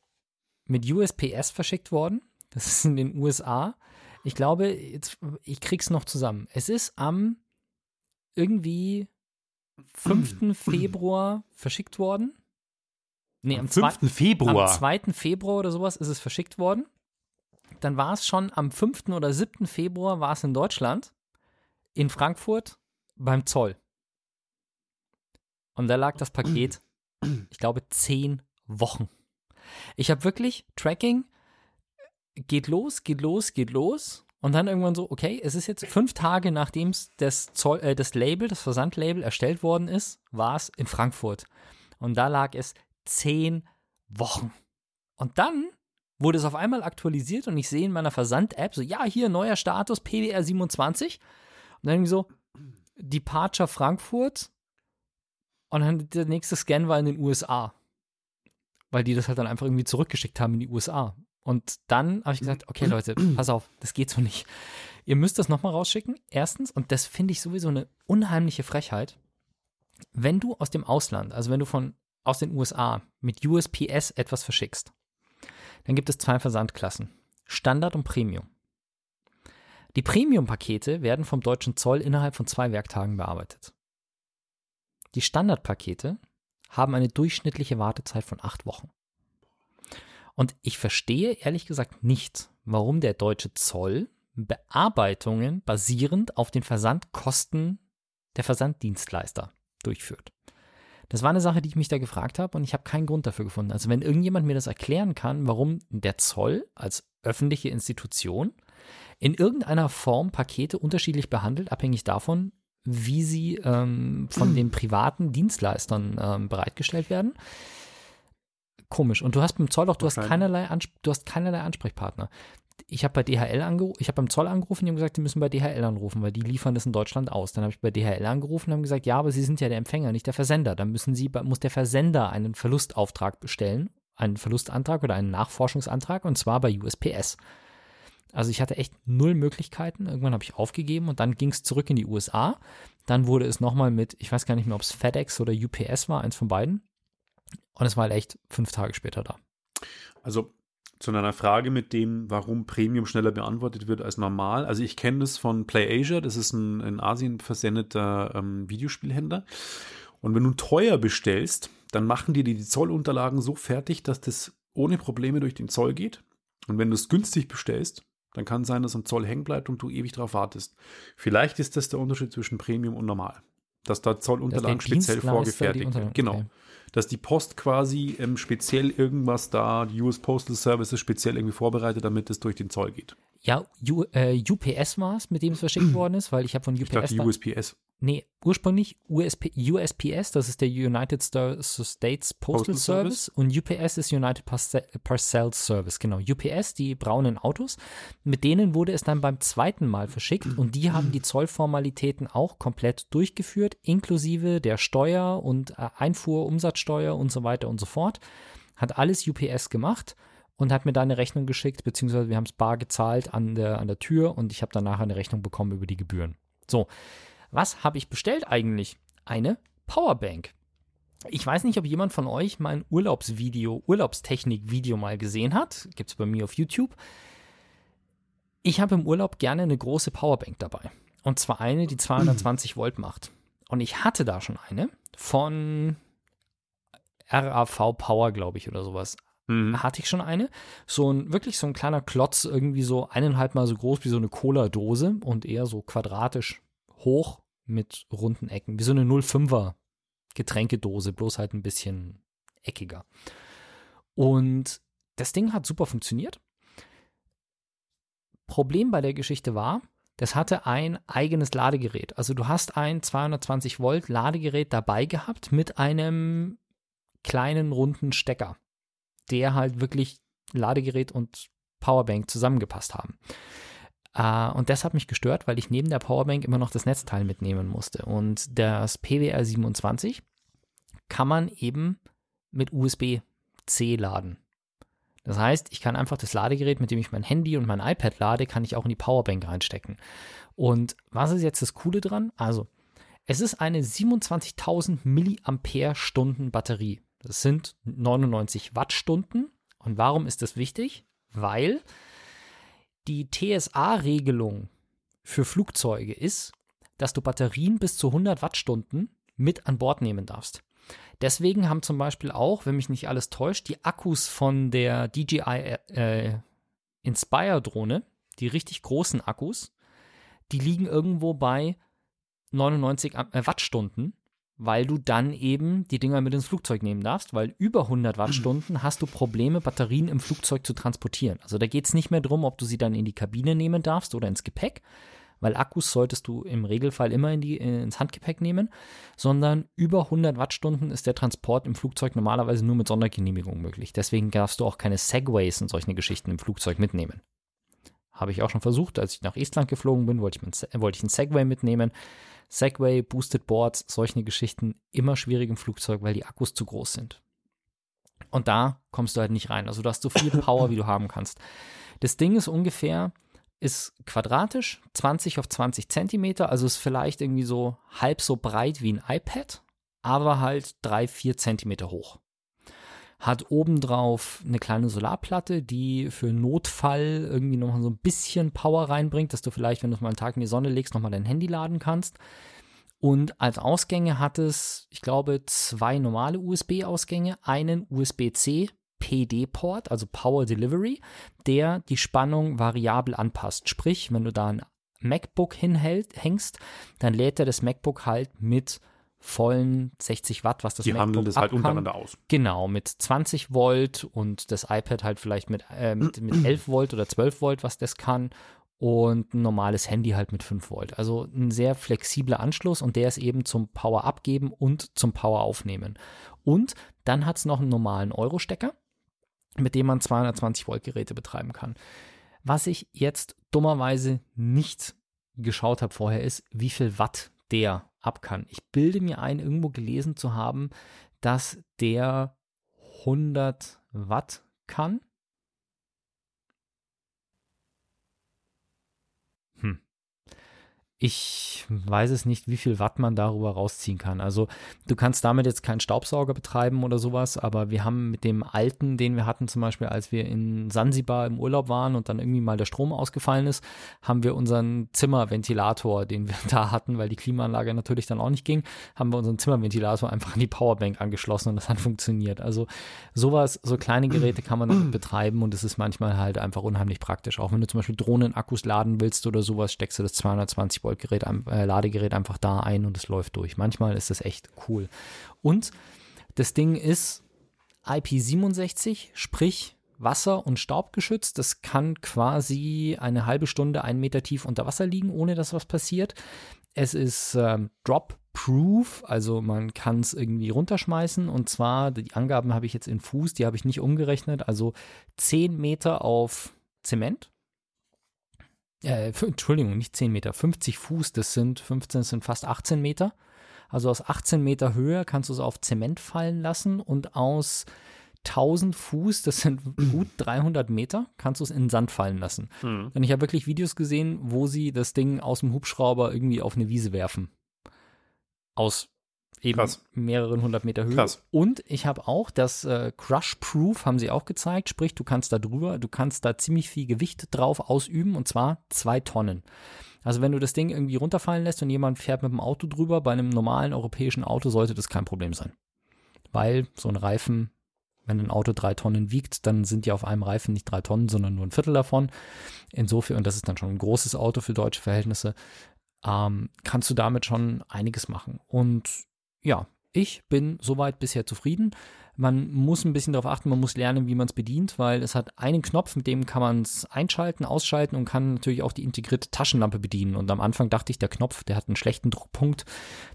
mit USPS verschickt worden. Das ist in den USA. Ich glaube, jetzt, ich krieg's noch zusammen. Es ist am irgendwie 5. Februar verschickt worden. Nee, am, Am zwei- 5. Februar. am 2. Februar oder sowas ist es verschickt worden. Dann war es schon am 5. oder 7. Februar war es in Deutschland, in Frankfurt beim Zoll. Und da lag das Paket, ich glaube, zehn Wochen. Ich habe wirklich Tracking, geht los, geht los, geht los. Und dann irgendwann so, okay, es ist jetzt fünf Tage, nachdem das, Zoll, äh, das Label, das Versandlabel erstellt worden ist, war es in Frankfurt. Und da lag es zehn Wochen. Und dann wurde es auf einmal aktualisiert und ich sehe in meiner Versand-App so, ja, hier neuer Status, PWR 27. Dann irgendwie so, Departure Frankfurt. Und dann der nächste Scan war in den USA. Weil die das halt dann einfach irgendwie zurückgeschickt haben in die USA. Und dann habe ich gesagt, okay Leute, pass auf, das geht so nicht. Ihr müsst das nochmal rausschicken. Erstens, und das finde ich sowieso eine unheimliche Frechheit, wenn du aus dem Ausland, also wenn du von aus den USA mit USPS etwas verschickst, dann gibt es zwei Versandklassen. Standard und Premium. Die Premium-Pakete werden vom deutschen Zoll innerhalb von zwei Werktagen bearbeitet. Die Standardpakete haben eine durchschnittliche Wartezeit von acht Wochen. Und ich verstehe ehrlich gesagt nicht, warum der deutsche Zoll Bearbeitungen basierend auf den Versandkosten der Versanddienstleister durchführt. Das war eine Sache, die ich mich da gefragt habe und ich habe keinen Grund dafür gefunden. Also wenn irgendjemand mir das erklären kann, warum der Zoll als öffentliche Institution in irgendeiner Form Pakete unterschiedlich behandelt, abhängig davon, wie sie ähm, von den privaten Dienstleistern ähm, bereitgestellt werden. Komisch. Und du hast beim Zoll doch, du hast keinerlei, Ans du hast keinerlei Ansprechpartner. Ich habe bei DHL angerufen, ich habe beim Zoll angerufen, die haben gesagt, die müssen bei DHL anrufen, weil die liefern das in Deutschland aus. Dann habe ich bei DHL angerufen und haben gesagt, ja, aber sie sind ja der Empfänger, nicht der Versender. Dann müssen sie, muss der Versender einen Verlustauftrag bestellen, einen Verlustantrag oder einen Nachforschungsantrag und zwar bei USPS. Also ich hatte echt null Möglichkeiten. Irgendwann habe ich aufgegeben und dann ging es zurück in die USA. Dann wurde es nochmal mit, ich weiß gar nicht mehr, ob es FedEx oder UPS war, eins von beiden. Und es war halt echt fünf Tage später da. Also zu einer Frage mit dem, warum Premium schneller beantwortet wird als normal. Also ich kenne das von PlayAsia, das ist ein in Asien versendeter ähm, Videospielhändler. Und wenn du teuer bestellst, dann machen dir die Zollunterlagen so fertig, dass das ohne Probleme durch den Zoll geht. Und wenn du es günstig bestellst, dann kann sein, dass am Zoll hängen bleibt und du ewig darauf wartest. Vielleicht ist das der Unterschied zwischen Premium und normal. Dass da Zollunterlagen speziell vorgefertigt werden. Genau. Okay. Dass die Post quasi ähm, speziell irgendwas da, die US Postal Services speziell irgendwie vorbereitet, damit es durch den Zoll geht. Ja, U, äh, UPS war es, mit dem es verschickt worden ist, weil ich habe von UPS. Ich dachte, USPS. Nee, ursprünglich USP, USPS, das ist der United States Postal, Postal Service, Service, und UPS ist United Parcel Service, genau. UPS, die braunen Autos, mit denen wurde es dann beim zweiten Mal verschickt und die haben die Zollformalitäten auch komplett durchgeführt, inklusive der Steuer und äh, Einfuhr, Umsatzsteuer und so weiter und so fort. Hat alles UPS gemacht und hat mir da eine Rechnung geschickt, beziehungsweise wir haben es bar gezahlt an der, an der Tür und ich habe danach eine Rechnung bekommen über die Gebühren. So, was habe ich bestellt eigentlich? Eine Powerbank. Ich weiß nicht, ob jemand von euch mein Urlaubsvideo, Urlaubstechnik-Video mal gesehen hat. Gibt es bei mir auf YouTube. Ich habe im Urlaub gerne eine große Powerbank dabei. Und zwar eine, die 220 Volt macht. Und ich hatte da schon eine von RAV Power, glaube ich, oder sowas. Mhm. Hatte ich schon eine. So ein, wirklich so ein kleiner Klotz, irgendwie so eineinhalb Mal so groß wie so eine Cola-Dose und eher so quadratisch hoch mit runden Ecken, wie so eine 05er Getränkedose, bloß halt ein bisschen eckiger. Und das Ding hat super funktioniert. Problem bei der Geschichte war, das hatte ein eigenes Ladegerät. Also du hast ein 220 Volt Ladegerät dabei gehabt mit einem kleinen runden Stecker, der halt wirklich Ladegerät und Powerbank zusammengepasst haben. Uh, und das hat mich gestört, weil ich neben der Powerbank immer noch das Netzteil mitnehmen musste. Und das PWR 27 kann man eben mit USB-C laden. Das heißt, ich kann einfach das Ladegerät, mit dem ich mein Handy und mein iPad lade, kann ich auch in die Powerbank reinstecken. Und was ist jetzt das Coole dran? Also, es ist eine 27.000 Milliampere-Stunden Batterie. Das sind 99 Wattstunden. Und warum ist das wichtig? Weil die TSA-Regelung für Flugzeuge ist, dass du Batterien bis zu 100 Wattstunden mit an Bord nehmen darfst. Deswegen haben zum Beispiel auch, wenn mich nicht alles täuscht, die Akkus von der DJI äh, Inspire Drohne, die richtig großen Akkus, die liegen irgendwo bei 99 äh, Wattstunden weil du dann eben die Dinger mit ins Flugzeug nehmen darfst, weil über 100 Wattstunden hast du Probleme, Batterien im Flugzeug zu transportieren. Also da geht es nicht mehr darum, ob du sie dann in die Kabine nehmen darfst oder ins Gepäck, weil Akkus solltest du im Regelfall immer in die, ins Handgepäck nehmen, sondern über 100 Wattstunden ist der Transport im Flugzeug normalerweise nur mit Sondergenehmigung möglich. Deswegen darfst du auch keine Segways und solche Geschichten im Flugzeug mitnehmen. Habe ich auch schon versucht, als ich nach Estland geflogen bin, wollte ich, wollte ich einen Segway mitnehmen. Segway, Boosted Boards, solche Geschichten immer schwierig im Flugzeug, weil die Akkus zu groß sind. Und da kommst du halt nicht rein. Also du hast so viel Power, wie du haben kannst. Das Ding ist ungefähr, ist quadratisch, 20 auf 20 Zentimeter, also ist vielleicht irgendwie so halb so breit wie ein iPad, aber halt 3, 4 Zentimeter hoch hat obendrauf eine kleine Solarplatte, die für Notfall irgendwie noch so ein bisschen Power reinbringt, dass du vielleicht, wenn du es mal einen Tag in die Sonne legst, nochmal dein Handy laden kannst. Und als Ausgänge hat es, ich glaube, zwei normale USB-Ausgänge, einen USB-C PD-Port, also Power Delivery, der die Spannung variabel anpasst. Sprich, wenn du da ein MacBook hinhängst, dann lädt er das MacBook halt mit vollen 60 Watt, was das Die MacBook handeln das halt untereinander aus. Genau, mit 20 Volt und das iPad halt vielleicht mit, äh, mit, mit 11 Volt oder 12 Volt, was das kann. Und ein normales Handy halt mit 5 Volt. Also ein sehr flexibler Anschluss und der ist eben zum Power abgeben und zum Power aufnehmen. Und dann hat es noch einen normalen Euro-Stecker, mit dem man 220 Volt Geräte betreiben kann. Was ich jetzt dummerweise nicht geschaut habe vorher ist, wie viel Watt der ab kann. Ich bilde mir ein, irgendwo gelesen zu haben, dass der 100 Watt kann. Hm. Ich weiß es nicht, wie viel Watt man darüber rausziehen kann. Also du kannst damit jetzt keinen Staubsauger betreiben oder sowas, aber wir haben mit dem alten, den wir hatten zum Beispiel, als wir in Sansibar im Urlaub waren und dann irgendwie mal der Strom ausgefallen ist, haben wir unseren Zimmerventilator, den wir da hatten, weil die Klimaanlage natürlich dann auch nicht ging, haben wir unseren Zimmerventilator einfach an die Powerbank angeschlossen und das hat funktioniert. Also sowas, so kleine Geräte kann man damit betreiben und es ist manchmal halt einfach unheimlich praktisch. Auch wenn du zum Beispiel Drohnenakkus laden willst oder sowas, steckst du das 220 Volt-Gerät, äh, Ladegerät einfach da ein und es läuft durch. Manchmal ist das echt cool. Und das Ding ist IP67, sprich Wasser- und Staubgeschützt. Das kann quasi eine halbe Stunde, einen Meter tief unter Wasser liegen, ohne dass was passiert. Es ist ähm, Drop-Proof, also man kann es irgendwie runterschmeißen. Und zwar, die Angaben habe ich jetzt in Fuß, die habe ich nicht umgerechnet. Also 10 Meter auf Zement äh, Entschuldigung, nicht 10 Meter, 50 Fuß, das sind 15, das sind fast 18 Meter. Also aus 18 Meter Höhe kannst du es auf Zement fallen lassen und aus 1000 Fuß, das sind gut 300 Meter, kannst du es in Sand fallen lassen. Mhm. Und ich habe wirklich Videos gesehen, wo sie das Ding aus dem Hubschrauber irgendwie auf eine Wiese werfen. Aus eben Krass. mehreren hundert Meter Höhe. Krass. Und ich habe auch das äh, Crush Proof haben sie auch gezeigt, sprich du kannst da drüber, du kannst da ziemlich viel Gewicht drauf ausüben und zwar zwei Tonnen. Also wenn du das Ding irgendwie runterfallen lässt und jemand fährt mit dem Auto drüber, bei einem normalen europäischen Auto sollte das kein Problem sein. Weil so ein Reifen, wenn ein Auto drei Tonnen wiegt, dann sind ja auf einem Reifen nicht drei Tonnen, sondern nur ein Viertel davon. Insofern, und das ist dann schon ein großes Auto für deutsche Verhältnisse, ähm, kannst du damit schon einiges machen. Und ja, ich bin soweit bisher zufrieden. Man muss ein bisschen darauf achten, man muss lernen, wie man es bedient, weil es hat einen Knopf, mit dem kann man es einschalten, ausschalten und kann natürlich auch die integrierte Taschenlampe bedienen. Und am Anfang dachte ich, der Knopf, der hat einen schlechten Druckpunkt.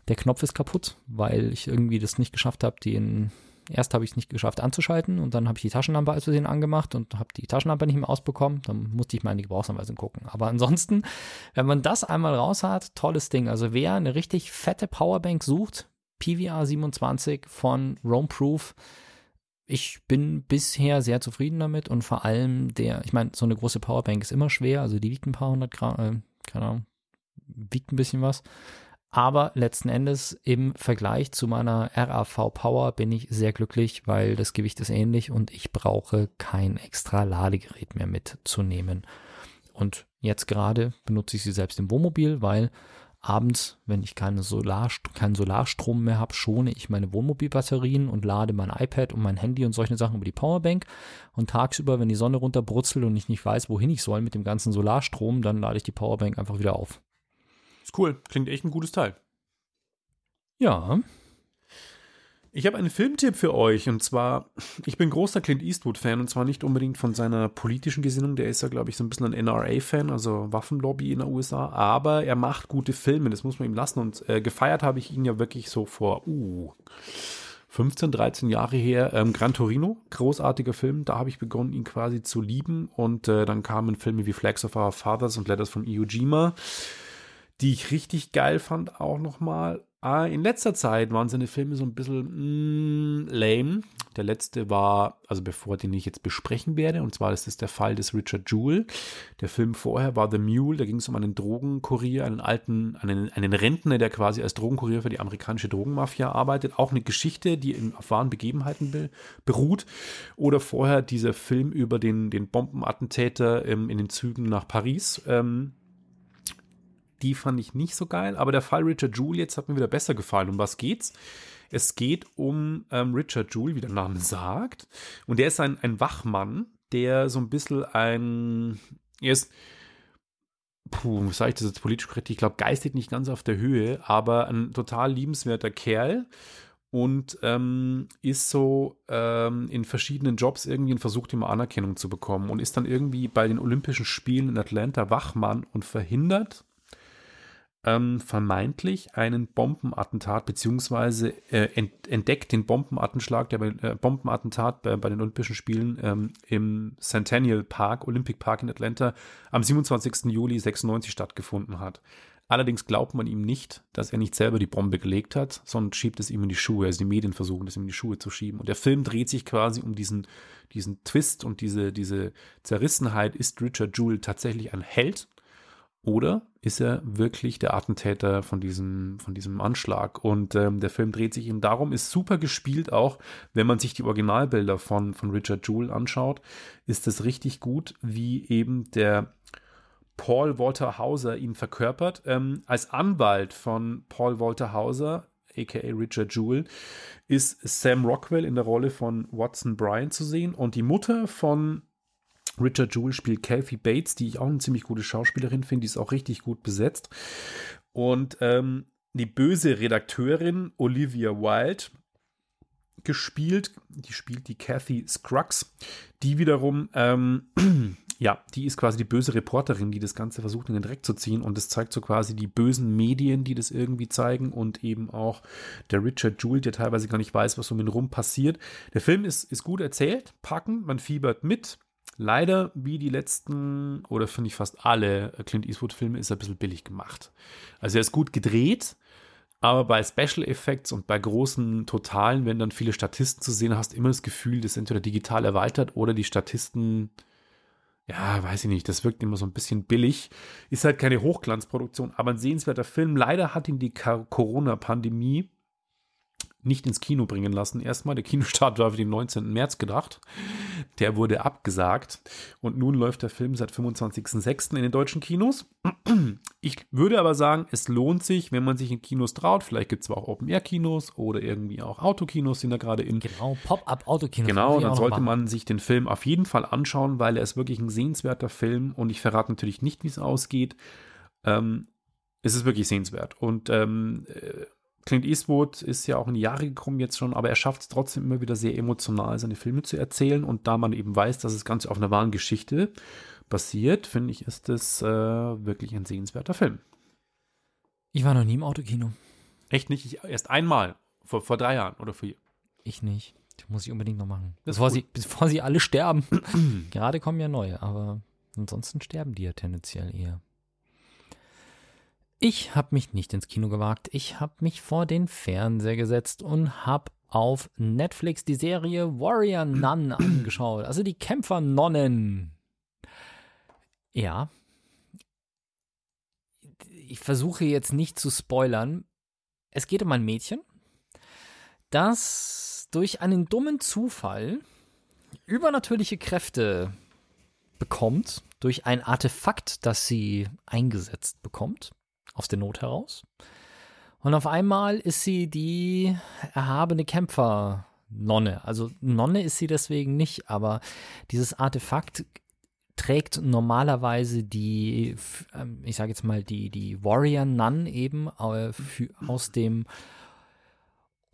Der Knopf ist kaputt, weil ich irgendwie das nicht geschafft habe, den Erst habe ich es nicht geschafft anzuschalten und dann habe ich die Taschenlampe als Versehen angemacht und habe die Taschenlampe nicht mehr ausbekommen. Dann musste ich mal in die Gebrauchsanweisung gucken. Aber ansonsten, wenn man das einmal raus hat, tolles Ding. Also wer eine richtig fette Powerbank sucht, PVR 27 von Roam Proof. Ich bin bisher sehr zufrieden damit und vor allem der, ich meine, so eine große Powerbank ist immer schwer, also die wiegt ein paar hundert Gramm, äh, keine Ahnung, wiegt ein bisschen was. Aber letzten Endes im Vergleich zu meiner RAV Power bin ich sehr glücklich, weil das Gewicht ist ähnlich und ich brauche kein extra Ladegerät mehr mitzunehmen. Und jetzt gerade benutze ich sie selbst im Wohnmobil, weil abends, wenn ich keine Solar, keinen Solarstrom mehr habe, schone ich meine Wohnmobilbatterien und lade mein iPad und mein Handy und solche Sachen über die Powerbank. Und tagsüber, wenn die Sonne runterbrutzelt und ich nicht weiß, wohin ich soll mit dem ganzen Solarstrom, dann lade ich die Powerbank einfach wieder auf. Ist cool. Klingt echt ein gutes Teil. Ja. Ich habe einen Filmtipp für euch und zwar, ich bin großer Clint Eastwood-Fan und zwar nicht unbedingt von seiner politischen Gesinnung, der ist ja, glaube ich, so ein bisschen ein NRA-Fan, also Waffenlobby in den USA, aber er macht gute Filme, das muss man ihm lassen. Und äh, gefeiert habe ich ihn ja wirklich so vor, uh, 15, 13 Jahre her, ähm, Gran Torino, großartiger Film, da habe ich begonnen, ihn quasi zu lieben. Und äh, dann kamen Filme wie Flags of Our Fathers und Letters from Iwo Jima, die ich richtig geil fand auch nochmal in letzter Zeit waren seine Filme so ein bisschen mm, lame. Der letzte war, also bevor den ich jetzt besprechen werde, und zwar ist es der Fall des Richard Jewell. Der Film vorher war The Mule, da ging es um einen Drogenkurier, einen alten, einen, einen Rentner, der quasi als Drogenkurier für die amerikanische Drogenmafia arbeitet. Auch eine Geschichte, die in, auf wahren Begebenheiten be, beruht. Oder vorher dieser Film über den, den Bombenattentäter ähm, in den Zügen nach Paris. Ähm, die fand ich nicht so geil, aber der Fall Richard Jewell jetzt hat mir wieder besser gefallen. Um was geht's? Es geht um ähm, Richard Jewell, wie der Name sagt. Und der ist ein, ein Wachmann, der so ein bisschen ein. Er ist. Puh, sage ich das jetzt politisch korrekt? Ich glaube, geistig nicht ganz auf der Höhe, aber ein total liebenswerter Kerl und ähm, ist so ähm, in verschiedenen Jobs irgendwie und versucht immer Anerkennung zu bekommen und ist dann irgendwie bei den Olympischen Spielen in Atlanta Wachmann und verhindert ähm, vermeintlich einen Bombenattentat beziehungsweise äh, entdeckt den Bombenattenschlag, der bei, äh, Bombenattentat bei, bei, den Olympischen Spielen ähm, im Centennial Park, Olympic Park in Atlanta, am 27. Juli 96 stattgefunden hat. Allerdings glaubt man ihm nicht, dass er nicht selber die Bombe gelegt hat, sondern schiebt es ihm in die Schuhe. Also die Medien versuchen, es ihm in die Schuhe zu schieben. Und der Film dreht sich quasi um diesen, diesen Twist und diese, diese Zerrissenheit. Ist Richard Jewell tatsächlich ein Held Oder ist er wirklich der Attentäter von diesem, von diesem Anschlag? Und ähm, der Film dreht sich eben darum, ist super gespielt auch, wenn man sich die Originalbilder von, von Richard Jewell anschaut, ist es richtig gut, wie eben der Paul Walter Hauser ihn verkörpert. Ähm, als Anwalt von Paul Walter Hauser, aka Richard Jewell, ist Sam Rockwell in der Rolle von Watson Bryan zu sehen und die Mutter von Richard Jewell spielt Kathy Bates, die ich auch eine ziemlich gute Schauspielerin finde, die ist auch richtig gut besetzt. Und ähm, die böse Redakteurin Olivia Wilde gespielt, die spielt die Kathy Scruggs, die wiederum, ähm, ja, die ist quasi die böse Reporterin, die das Ganze versucht in den Dreck zu ziehen und es zeigt so quasi die bösen Medien, die das irgendwie zeigen und eben auch der Richard Jewell, der teilweise gar nicht weiß, was um ihn rum passiert. Der Film ist, ist gut erzählt, packend, man fiebert mit, Leider, wie die letzten, oder finde ich fast alle Clint Eastwood-Filme, ist er ein bisschen billig gemacht. Also er ist gut gedreht, aber bei Special Effects und bei großen Totalen, wenn dann viele Statisten zu sehen hast, immer das Gefühl, das ist entweder digital erweitert oder die Statisten, ja, weiß ich nicht, das wirkt immer so ein bisschen billig. Ist halt keine Hochglanzproduktion, aber ein sehenswerter Film. Leider hat ihn die Corona-Pandemie nicht ins Kino bringen lassen. Erstmal, der Kinostart war für den 19. März gedacht. Der wurde abgesagt. Und nun läuft der Film seit 25.06. in den deutschen Kinos. Ich würde aber sagen, es lohnt sich, wenn man sich in Kinos traut. Vielleicht gibt es auch Open-Air-Kinos oder irgendwie auch Autokinos sind da gerade in. Genau, Pop-Up-Autokinos. Genau, dann sollte man sich den Film auf jeden Fall anschauen, weil er ist wirklich ein sehenswerter Film. Und ich verrate natürlich nicht, wie es ausgeht. Ähm, es ist wirklich sehenswert. Und ähm, äh, Clint Eastwood ist ja auch in die Jahre gekommen jetzt schon, aber er schafft es trotzdem immer wieder sehr emotional, seine Filme zu erzählen. Und da man eben weiß, dass das Ganze auf einer wahren Geschichte basiert, finde ich, ist es äh, wirklich ein sehenswerter Film. Ich war noch nie im Autokino. Echt nicht? Ich, erst einmal. Vor, vor drei Jahren oder vier. Ich nicht. Das muss ich unbedingt noch machen. Bevor sie, bevor sie alle sterben. Gerade kommen ja neue, aber ansonsten sterben die ja tendenziell eher. Ich habe mich nicht ins Kino gewagt. Ich habe mich vor den Fernseher gesetzt und habe auf Netflix die Serie Warrior Nun angeschaut. Also die Kämpfernonnen. Ja. Ich versuche jetzt nicht zu spoilern. Es geht um ein Mädchen, das durch einen dummen Zufall übernatürliche Kräfte bekommt, durch ein Artefakt, das sie eingesetzt bekommt aus der Not heraus. Und auf einmal ist sie die erhabene Kämpfer-Nonne. Also Nonne ist sie deswegen nicht, aber dieses Artefakt trägt normalerweise die, ähm, ich sage jetzt mal, die, die Warrior Nun eben äh, aus dem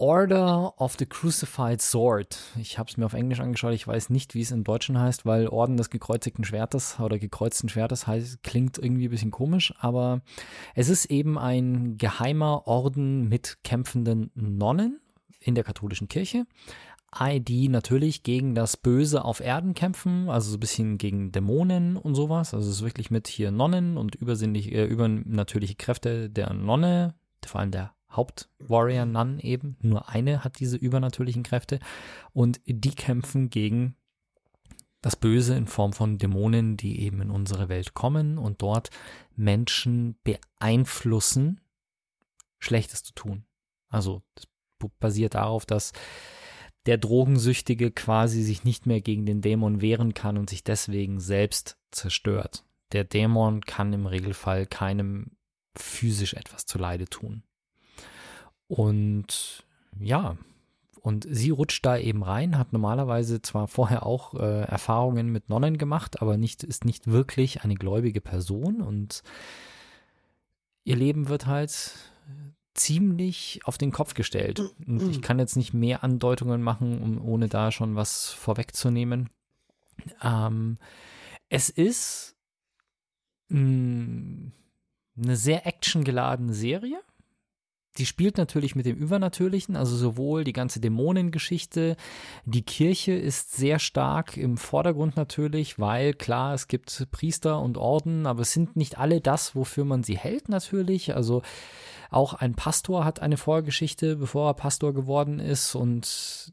Order of the Crucified Sword. Ich habe es mir auf Englisch angeschaut, ich weiß nicht, wie es im Deutschen heißt, weil Orden des gekreuzigten Schwertes oder gekreuzten Schwertes heißt, klingt irgendwie ein bisschen komisch, aber es ist eben ein geheimer Orden mit kämpfenden Nonnen in der katholischen Kirche, die natürlich gegen das Böse auf Erden kämpfen, also so ein bisschen gegen Dämonen und sowas. Also es ist wirklich mit hier Nonnen und übersinnliche, äh, übernatürliche Kräfte der Nonne, vor allem der Hauptwarrior Nun eben. Nur eine hat diese übernatürlichen Kräfte und die kämpfen gegen das Böse in Form von Dämonen, die eben in unsere Welt kommen und dort Menschen beeinflussen, Schlechtes zu tun. Also das basiert darauf, dass der Drogensüchtige quasi sich nicht mehr gegen den Dämon wehren kann und sich deswegen selbst zerstört. Der Dämon kann im Regelfall keinem physisch etwas zuleide tun. Und ja, und sie rutscht da eben rein, hat normalerweise zwar vorher auch äh, Erfahrungen mit Nonnen gemacht, aber nicht, ist nicht wirklich eine gläubige Person und ihr Leben wird halt ziemlich auf den Kopf gestellt. Und ich kann jetzt nicht mehr Andeutungen machen, um, ohne da schon was vorwegzunehmen. Ähm, es ist mh, mm, eine sehr actiongeladene Serie die spielt natürlich mit dem Übernatürlichen, also sowohl die ganze Dämonengeschichte, die Kirche ist sehr stark im Vordergrund natürlich, weil klar, es gibt Priester und Orden, aber es sind nicht alle das, wofür man sie hält natürlich. Also auch ein Pastor hat eine Vorgeschichte, bevor er Pastor geworden ist und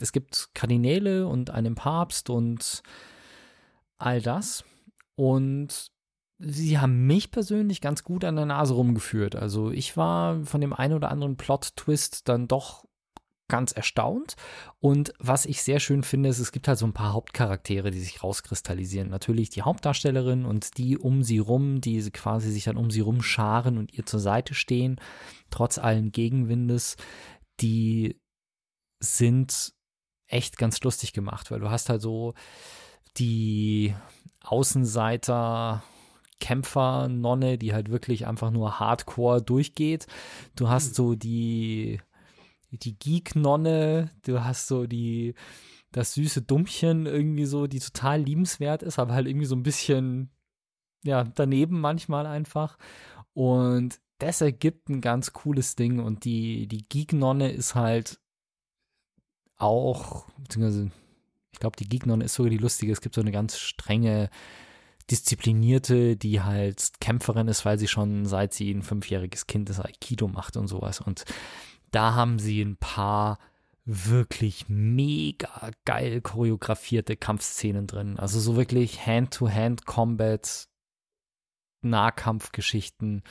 es gibt Kardinäle und einen Papst und all das. Und sie haben mich persönlich ganz gut an der Nase rumgeführt. Also ich war von dem einen oder anderen Plot-Twist dann doch ganz erstaunt. Und was ich sehr schön finde, ist, es gibt halt so ein paar Hauptcharaktere, die sich rauskristallisieren. Natürlich die Hauptdarstellerin und die um sie rum, die quasi sich dann um sie rum scharen und ihr zur Seite stehen, trotz allen Gegenwindes, die sind echt ganz lustig gemacht, weil du hast halt so die Außenseiter, Kämpfer, Nonne, die halt wirklich einfach nur hardcore durchgeht. Du hast so die die Geek-Nonne, du hast so die, das süße Dummchen irgendwie so, die total liebenswert ist, aber halt irgendwie so ein bisschen, ja, daneben manchmal einfach. Und das ergibt ein ganz cooles Ding und die, die Geek-Nonne ist halt auch, beziehungsweise, ich glaube, die Geek-Nonne ist sogar die lustige, es gibt so eine ganz strenge, disziplinierte, die halt Kämpferin ist, weil sie schon seit sie ein fünfjähriges Kind ist, Aikido macht und sowas. Und da haben sie ein paar wirklich mega geil choreografierte Kampfszenen drin. Also so wirklich Hand-to-Hand-Combat, Nahkampfgeschichten.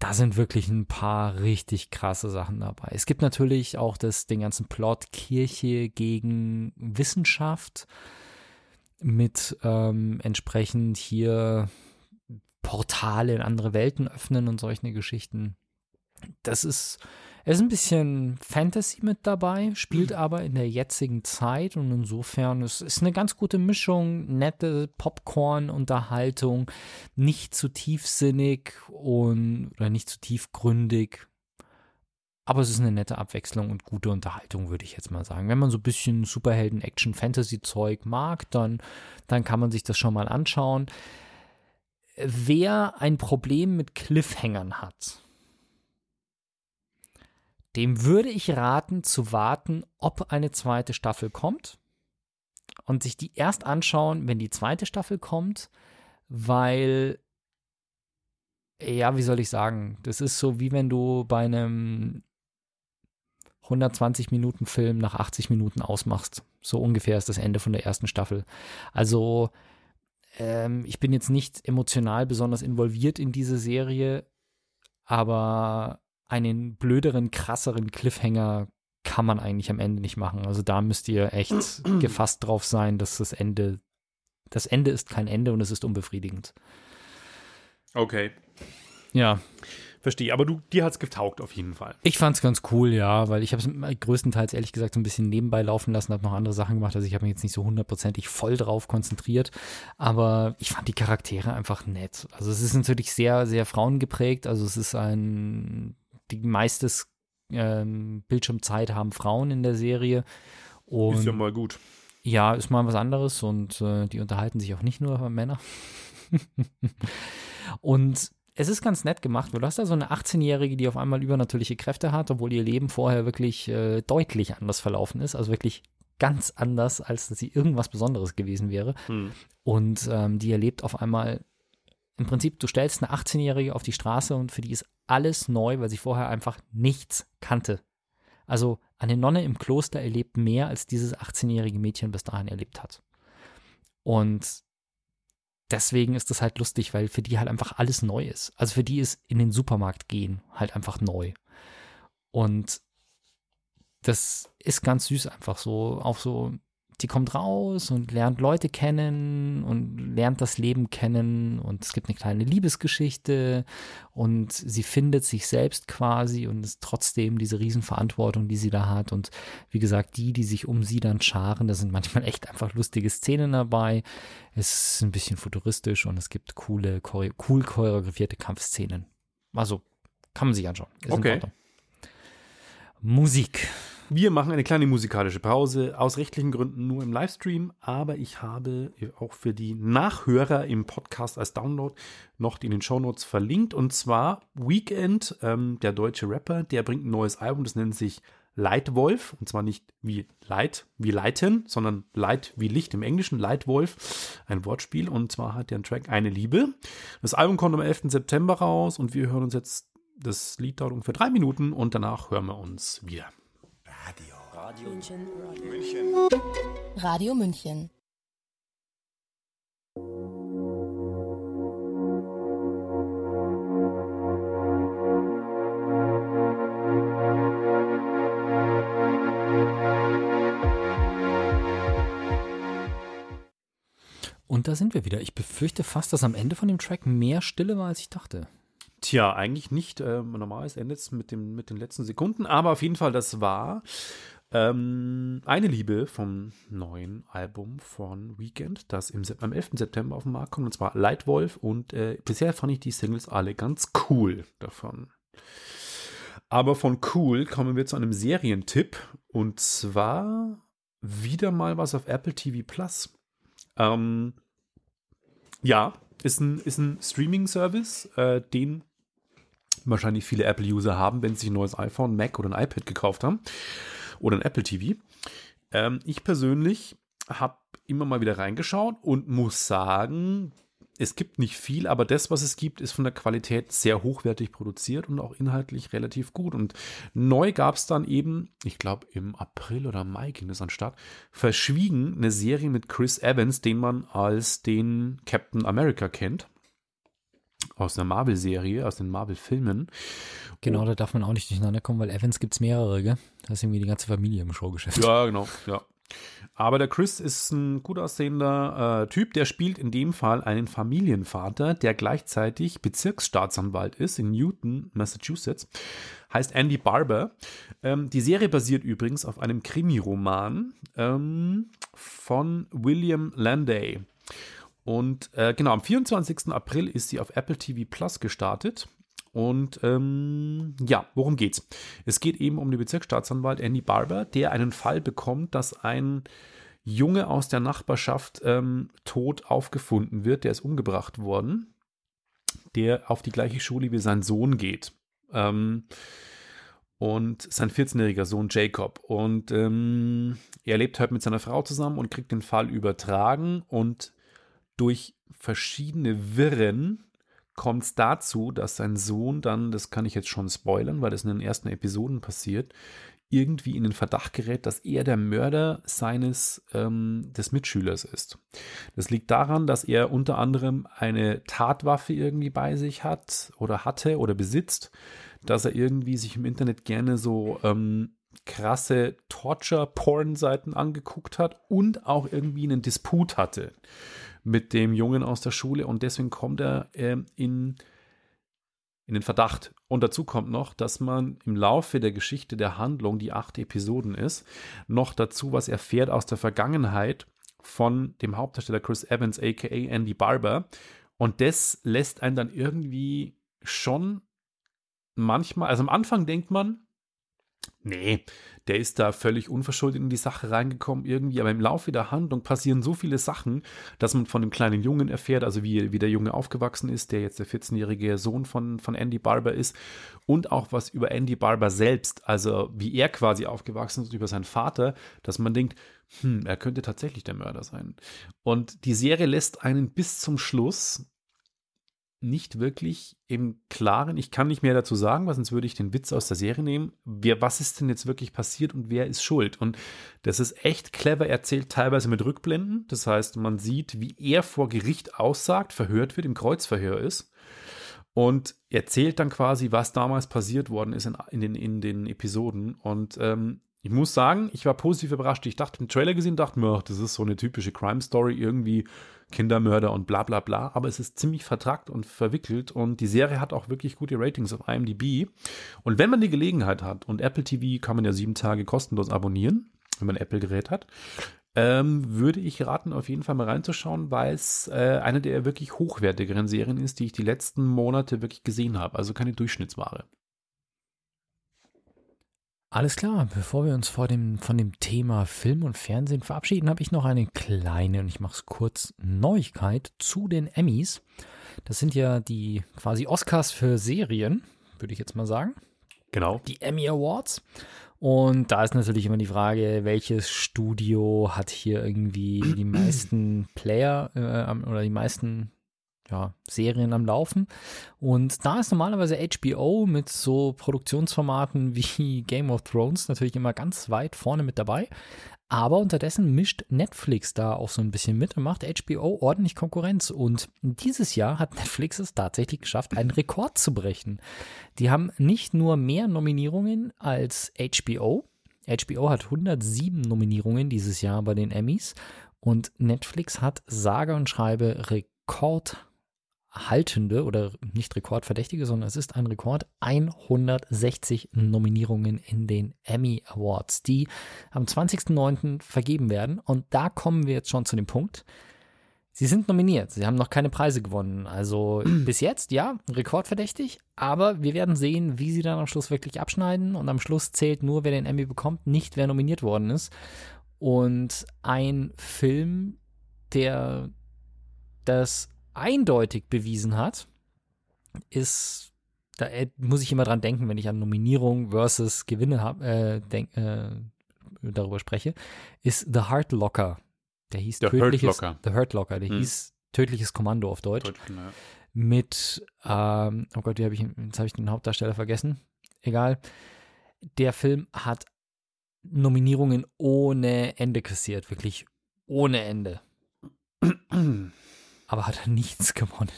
Da sind wirklich ein paar richtig krasse Sachen dabei. Es gibt natürlich auch das, den ganzen Plot Kirche gegen Wissenschaft mit ähm, entsprechend hier Portale in andere Welten öffnen und solche Geschichten. Das ist es ist ein bisschen Fantasy mit dabei, spielt mhm. aber in der jetzigen Zeit und insofern ist es eine ganz gute Mischung, nette Popcorn-Unterhaltung, nicht zu tiefsinnig und oder nicht zu tiefgründig. Aber es ist eine nette Abwechslung und gute Unterhaltung, würde ich jetzt mal sagen. Wenn man so ein bisschen Superhelden-Action-Fantasy-Zeug mag, dann, dann kann man sich das schon mal anschauen. Wer ein Problem mit Cliffhangern hat, dem würde ich raten, zu warten, ob eine zweite Staffel kommt und sich die erst anschauen, wenn die zweite Staffel kommt, weil, ja, wie soll ich sagen, das ist so wie wenn du bei einem 120 Minuten Film nach 80 Minuten ausmachst. So ungefähr ist das Ende von der ersten Staffel. Also, ähm, ich bin jetzt nicht emotional besonders involviert in diese Serie, aber einen blöderen, krasseren Cliffhanger kann man eigentlich am Ende nicht machen. Also da müsst ihr echt gefasst drauf sein, dass das Ende, das Ende ist kein Ende und es ist unbefriedigend. Okay. Ja. Verstehe, aber du, dir hat es getaugt auf jeden Fall. Ich fand es ganz cool, ja, weil ich habe es größtenteils ehrlich gesagt so ein bisschen nebenbei laufen lassen, habe noch andere Sachen gemacht, also ich habe mich jetzt nicht so hundertprozentig voll drauf konzentriert, aber ich fand die Charaktere einfach nett. Also es ist natürlich sehr, sehr frauengeprägt, also es ist ein die meiste ähm, Bildschirmzeit haben Frauen in der Serie. Und ist ja mal gut. Ja, ist mal was anderes und äh, die unterhalten sich auch nicht nur über Männer. und es ist ganz nett gemacht, weil du hast da so eine 18-Jährige, die auf einmal übernatürliche Kräfte hat, obwohl ihr Leben vorher wirklich äh, deutlich anders verlaufen ist. Also wirklich ganz anders, als dass sie irgendwas Besonderes gewesen wäre. Hm. Und ähm, die erlebt auf einmal im Prinzip, du stellst eine 18-Jährige auf die Straße und für die ist alles neu, weil sie vorher einfach nichts kannte. Also eine Nonne im Kloster erlebt mehr, als dieses 18-jährige Mädchen bis dahin erlebt hat. Und deswegen ist das halt lustig, weil für die halt einfach alles neu ist. Also für die ist in den Supermarkt gehen halt einfach neu. Und das ist ganz süß einfach so, auch so die kommt raus und lernt Leute kennen und lernt das Leben kennen und es gibt eine kleine Liebesgeschichte und sie findet sich selbst quasi und ist trotzdem diese Riesenverantwortung, die sie da hat und wie gesagt, die, die sich um sie dann scharen, da sind manchmal echt einfach lustige Szenen dabei. Es ist ein bisschen futuristisch und es gibt coole, cool choreografierte Kampfszenen. Also, kann man sich anschauen. Ist okay. Musik. Wir machen eine kleine musikalische Pause, aus rechtlichen Gründen nur im Livestream, aber ich habe auch für die Nachhörer im Podcast als Download noch in den Shownotes verlinkt und zwar Weekend, ähm, der deutsche Rapper, der bringt ein neues Album, das nennt sich Lightwolf und zwar nicht wie Light, wie Leiten, sondern Light wie Licht im Englischen, Lightwolf, ein Wortspiel und zwar hat der Track Eine Liebe. Das Album kommt am 11. September raus und wir hören uns jetzt das Lied dauert ungefähr drei Minuten und danach hören wir uns wieder. Radio München. München. Radio München. Und da sind wir wieder. Ich befürchte fast, dass am Ende von dem Track mehr Stille war, als ich dachte. Tja, eigentlich nicht. Ähm, normal endet es mit, mit den letzten Sekunden. Aber auf jeden Fall, das war ähm, eine Liebe vom neuen Album von Weekend, das im, am 11. September auf den Markt kommt, und zwar Lightwolf. Und äh, bisher fand ich die Singles alle ganz cool davon. Aber von cool kommen wir zu einem Serientipp. Und zwar wieder mal was auf Apple TV Plus. Ähm, ja, ist ein, ist ein Streaming-Service, äh, den wahrscheinlich viele Apple-User haben, wenn sie sich ein neues iPhone, Mac oder ein iPad gekauft haben oder ein Apple TV. Ähm, ich persönlich habe immer mal wieder reingeschaut und muss sagen, es gibt nicht viel, aber das, was es gibt, ist von der Qualität sehr hochwertig produziert und auch inhaltlich relativ gut. Und neu gab es dann eben, ich glaube im April oder Mai ging das an Start, Verschwiegen, eine Serie mit Chris Evans, den man als den Captain America kennt. Aus der Marvel-Serie, aus den Marvel-Filmen. Genau, da darf man auch nicht durcheinander kommen, weil Evans gibt es mehrere, gell? Da ist irgendwie die ganze Familie im Showgeschäft. Ja, genau, ja. Aber der Chris ist ein gut aussehender äh, Typ, der spielt in dem Fall einen Familienvater, der gleichzeitig Bezirksstaatsanwalt ist in Newton, Massachusetts. Heißt Andy Barber. Ähm, die Serie basiert übrigens auf einem Krimiroman ähm, von William Landay. Und äh, genau, am 24. April ist sie auf Apple TV Plus gestartet. Und ähm, ja, worum geht's? Es geht eben um den Bezirksstaatsanwalt Andy Barber, der einen Fall bekommt, dass ein Junge aus der Nachbarschaft ähm, tot aufgefunden wird. Der ist umgebracht worden, der auf die gleiche Schule wie sein Sohn geht. Ähm, und sein 14-jähriger Sohn Jacob. Und ähm, er lebt halt mit seiner Frau zusammen und kriegt den Fall übertragen und durch verschiedene Wirren kommt es dazu, dass sein Sohn dann, das kann ich jetzt schon spoilern, weil das in den ersten Episoden passiert, irgendwie in den Verdacht gerät, dass er der Mörder seines ähm, des Mitschülers ist. Das liegt daran, dass er unter anderem eine Tatwaffe irgendwie bei sich hat oder hatte oder besitzt, dass er irgendwie sich im Internet gerne so ähm, krasse Torture-Porn-Seiten angeguckt hat und auch irgendwie einen Disput hatte mit dem Jungen aus der Schule und deswegen kommt er ähm, in, in den Verdacht. Und dazu kommt noch, dass man im Laufe der Geschichte der Handlung, die acht Episoden ist, noch dazu was erfährt aus der Vergangenheit von dem Hauptdarsteller Chris Evans, aka Andy Barber. Und das lässt einen dann irgendwie schon manchmal, also am Anfang denkt man, Nee, der ist da völlig unverschuldet in die Sache reingekommen irgendwie, aber im Laufe der Handlung passieren so viele Sachen, dass man von dem kleinen Jungen erfährt, also wie, wie der Junge aufgewachsen ist, der jetzt der 14-jährige Sohn von, von Andy Barber ist und auch was über Andy Barber selbst, also wie er quasi aufgewachsen ist über seinen Vater, dass man denkt, hm, er könnte tatsächlich der Mörder sein. Und die Serie lässt einen bis zum Schluss nicht wirklich im Klaren. Ich kann nicht mehr dazu sagen, weil sonst würde ich den Witz aus der Serie nehmen. Wer, was ist denn jetzt wirklich passiert und wer ist schuld? Und das ist echt clever erzählt, teilweise mit Rückblenden. Das heißt, man sieht, wie er vor Gericht aussagt, verhört wird, im Kreuzverhör ist. Und erzählt dann quasi, was damals passiert worden ist in, in den, in den Episoden. Und ähm, ich muss sagen, ich war positiv überrascht. Ich dachte, im Trailer gesehen, dachte mir, das ist so eine typische Crime-Story, irgendwie Kindermörder und bla bla bla, aber es ist ziemlich vertrackt und verwickelt und die Serie hat auch wirklich gute Ratings auf IMDb. Und wenn man die Gelegenheit hat, und Apple TV kann man ja sieben Tage kostenlos abonnieren, wenn man Apple-Gerät hat, ähm, würde ich raten, auf jeden Fall mal reinzuschauen, weil es äh, eine der wirklich hochwertigeren Serien ist, die ich die letzten Monate wirklich gesehen habe. Also keine Durchschnittsware. Alles klar, bevor wir uns vor dem, von dem Thema Film und Fernsehen verabschieden, habe ich noch eine kleine, und ich mache es kurz, Neuigkeit zu den Emmys. Das sind ja die quasi Oscars für Serien, würde ich jetzt mal sagen. Genau. Die Emmy Awards. Und da ist natürlich immer die Frage, welches Studio hat hier irgendwie die meisten Player äh, oder die meisten ja, Serien am Laufen. Und da ist normalerweise HBO mit so Produktionsformaten wie Game of Thrones natürlich immer ganz weit vorne mit dabei. Aber unterdessen mischt Netflix da auch so ein bisschen mit und macht HBO ordentlich Konkurrenz. Und dieses Jahr hat Netflix es tatsächlich geschafft, einen Rekord zu brechen. Die haben nicht nur mehr Nominierungen als HBO. HBO hat 107 Nominierungen dieses Jahr bei den Emmys Und Netflix hat sage und schreibe rekordhaltende oder nicht rekordverdächtige, sondern es ist ein Rekord, 160 Nominierungen in den Emmy Awards, die am 20.09. vergeben werden. Und da kommen wir jetzt schon zu dem Punkt, Sie sind nominiert. Sie haben noch keine Preise gewonnen. Also bis jetzt, ja, rekordverdächtig. Aber wir werden sehen, wie sie dann am Schluss wirklich abschneiden. Und am Schluss zählt nur, wer den Emmy bekommt, nicht wer nominiert worden ist. Und ein Film, der das eindeutig bewiesen hat, ist, da muss ich immer dran denken, wenn ich an Nominierung versus Gewinne hab, äh, denk, äh, darüber spreche, ist The Heart Locker der hieß The tödliches, Hurt Locker. The Hurt Locker. Der Hm. hieß tödliches Kommando auf Deutsch. Deutsch, ja. Mit, ähm, oh Gott, wie habe ich, jetzt habe ich den Hauptdarsteller vergessen. Egal. Der Film hat Nominierungen ohne Ende kassiert, wirklich ohne Ende. Aber hat er nichts gewonnen.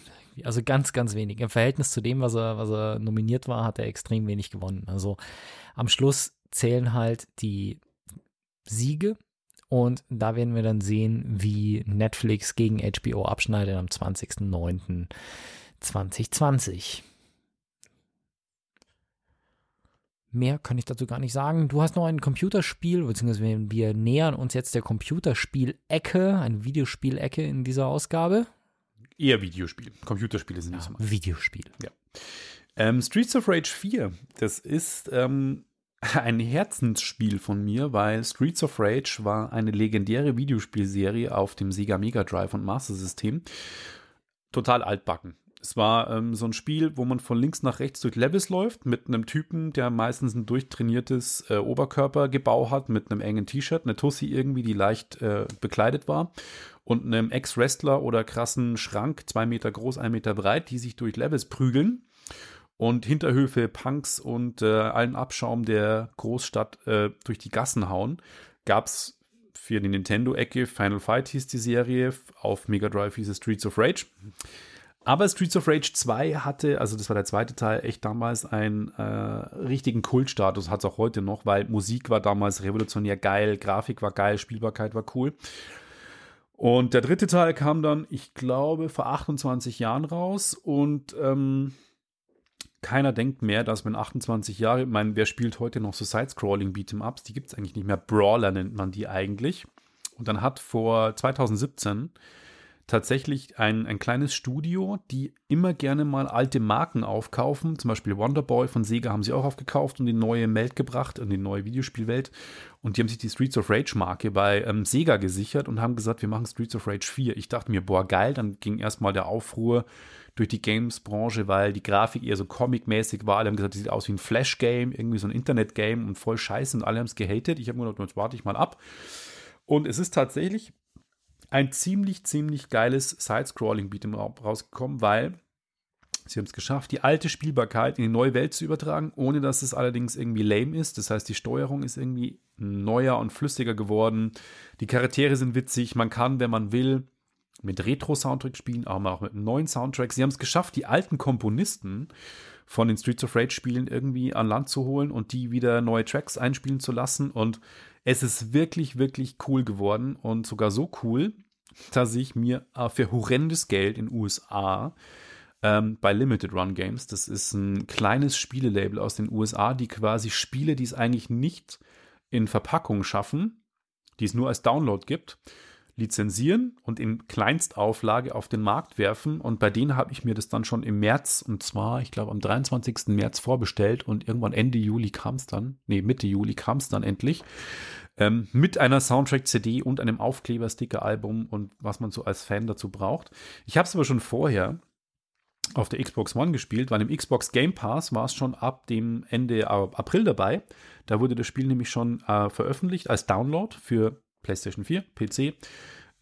Also ganz, ganz wenig. Im Verhältnis zu dem, was er, was er nominiert war, hat er extrem wenig gewonnen. Also am Schluss zählen halt die Siege und da werden wir dann sehen, wie Netflix gegen HBO abschneidet am 20.09.2020. Mehr kann ich dazu gar nicht sagen. Du hast noch ein Computerspiel, beziehungsweise wir nähern uns jetzt der Computerspielecke, eine Videospielecke in dieser Ausgabe. Eher Videospiel. Computerspiele sind nicht so mein. Videospiel. Ähm, Streets of Rage 4, das ist ähm, ein Herzensspiel von mir, weil Streets of Rage war eine legendäre Videospielserie auf dem Sega Mega Drive und Master System. Total altbacken. Es war ähm, so ein Spiel, wo man von links nach rechts durch Levels läuft, mit einem Typen, der meistens ein durchtrainiertes äh, Oberkörpergebau hat, mit einem engen T-Shirt, eine Tussi irgendwie, die leicht äh, bekleidet war, und einem Ex-Wrestler oder krassen Schrank, zwei Meter groß, ein Meter breit, die sich durch Levels prügeln und Hinterhöfe, Punks und äh, allen Abschaum der Großstadt äh, durch die Gassen hauen, gab es für die Nintendo-Ecke Final Fight hieß die Serie, auf Mega Drive hieß es Streets of Rage. Aber Streets of Rage 2 hatte, also das war der zweite Teil, echt damals einen äh, richtigen Kultstatus, hat es auch heute noch, weil Musik war damals revolutionär geil, Grafik war geil, Spielbarkeit war cool. Und der dritte Teil kam dann, ich glaube, vor 28 Jahren raus und ähm, keiner denkt mehr, dass man 28 Jahre, ich meine, wer spielt heute noch so Side-Scrolling Beat'em-Ups? Die gibt es eigentlich nicht mehr. Brawler nennt man die eigentlich. Und dann hat vor 2017 tatsächlich ein, ein kleines Studio, die immer gerne mal alte Marken aufkaufen. Zum Beispiel Wonderboy von Sega haben sie auch aufgekauft und in die neue Welt gebracht, in die neue Videospielwelt. Und die haben sich die Streets of Rage Marke bei ähm, Sega gesichert und haben gesagt, wir machen Streets of Rage 4. Ich dachte mir, boah, geil. Dann ging erstmal der Aufruhr durch die Games-Branche, weil die Grafik eher so comic-mäßig war. Alle haben gesagt, das sieht aus wie ein Flash-Game, irgendwie so ein Internet-Game und voll scheiße und alle haben es gehatet. Ich habe mir gedacht, jetzt warte ich mal ab. Und es ist tatsächlich ein ziemlich, ziemlich geiles Side-Scrolling-Beat'em rausgekommen, weil sie haben es geschafft, die alte Spielbarkeit in die neue Welt zu übertragen, ohne dass es allerdings irgendwie lame ist. Das heißt, die Steuerung ist irgendwie neuer und flüssiger geworden. Die Charaktere sind witzig. Man kann, wenn man will, mit Retro-Soundtrack spielen, aber auch mit neuen Soundtrack. Sie haben es geschafft, die alten Komponisten von den Streets of Rage-Spielen irgendwie an Land zu holen und die wieder neue Tracks einspielen zu lassen. Und es ist wirklich, wirklich cool geworden und sogar so cool, dass ich mir äh, für horrendes Geld in USA ähm, bei Limited Run Games, das ist ein kleines Spielelabel aus den USA, die quasi Spiele, die es eigentlich nicht in Verpackung schaffen, die es nur als Download gibt, lizenzieren und in Kleinstauflage auf den Markt werfen. Und bei denen habe ich mir das dann schon im März, und zwar, ich glaube, am 23. März vorbestellt und irgendwann Ende Juli kam es dann, nee, Mitte Juli kam es dann endlich. Ähm, mit einer Soundtrack-CD und einem Aufkleber-Sticker-Album und was man so als Fan dazu braucht. Ich habe es aber schon vorher auf der Xbox One gespielt, weil im Xbox Game Pass war es schon ab dem Ende April dabei. Da wurde das Spiel nämlich schon äh, veröffentlicht als Download für PlayStation 4, PC,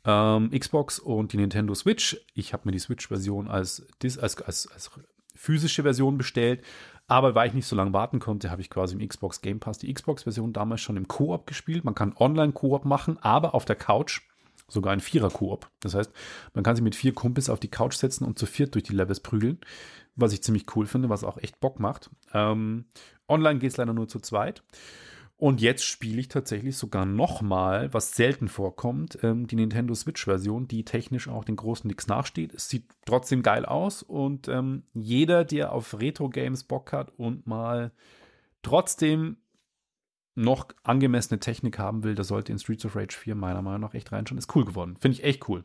ähm, Xbox und die Nintendo Switch. Ich habe mir die Switch-Version als, als, als, als physische Version bestellt, aber weil ich nicht so lange warten konnte, habe ich quasi im Xbox Game Pass die Xbox-Version damals schon im Koop gespielt. Man kann Online-Koop machen, aber auf der Couch sogar ein Vierer-Koop. Das heißt, man kann sich mit vier Kumpels auf die Couch setzen und zu viert durch die Levels prügeln, was ich ziemlich cool finde, was auch echt Bock macht. Ähm, online geht es leider nur zu zweit. Und jetzt spiele ich tatsächlich sogar nochmal, was selten vorkommt, ähm, die Nintendo Switch-Version, die technisch auch den großen Nix nachsteht. Es sieht trotzdem geil aus und ähm, jeder, der auf Retro-Games Bock hat und mal trotzdem noch angemessene Technik haben will, der sollte in Streets of Rage 4 meiner Meinung nach echt reinschauen. Ist cool geworden. Finde ich echt cool.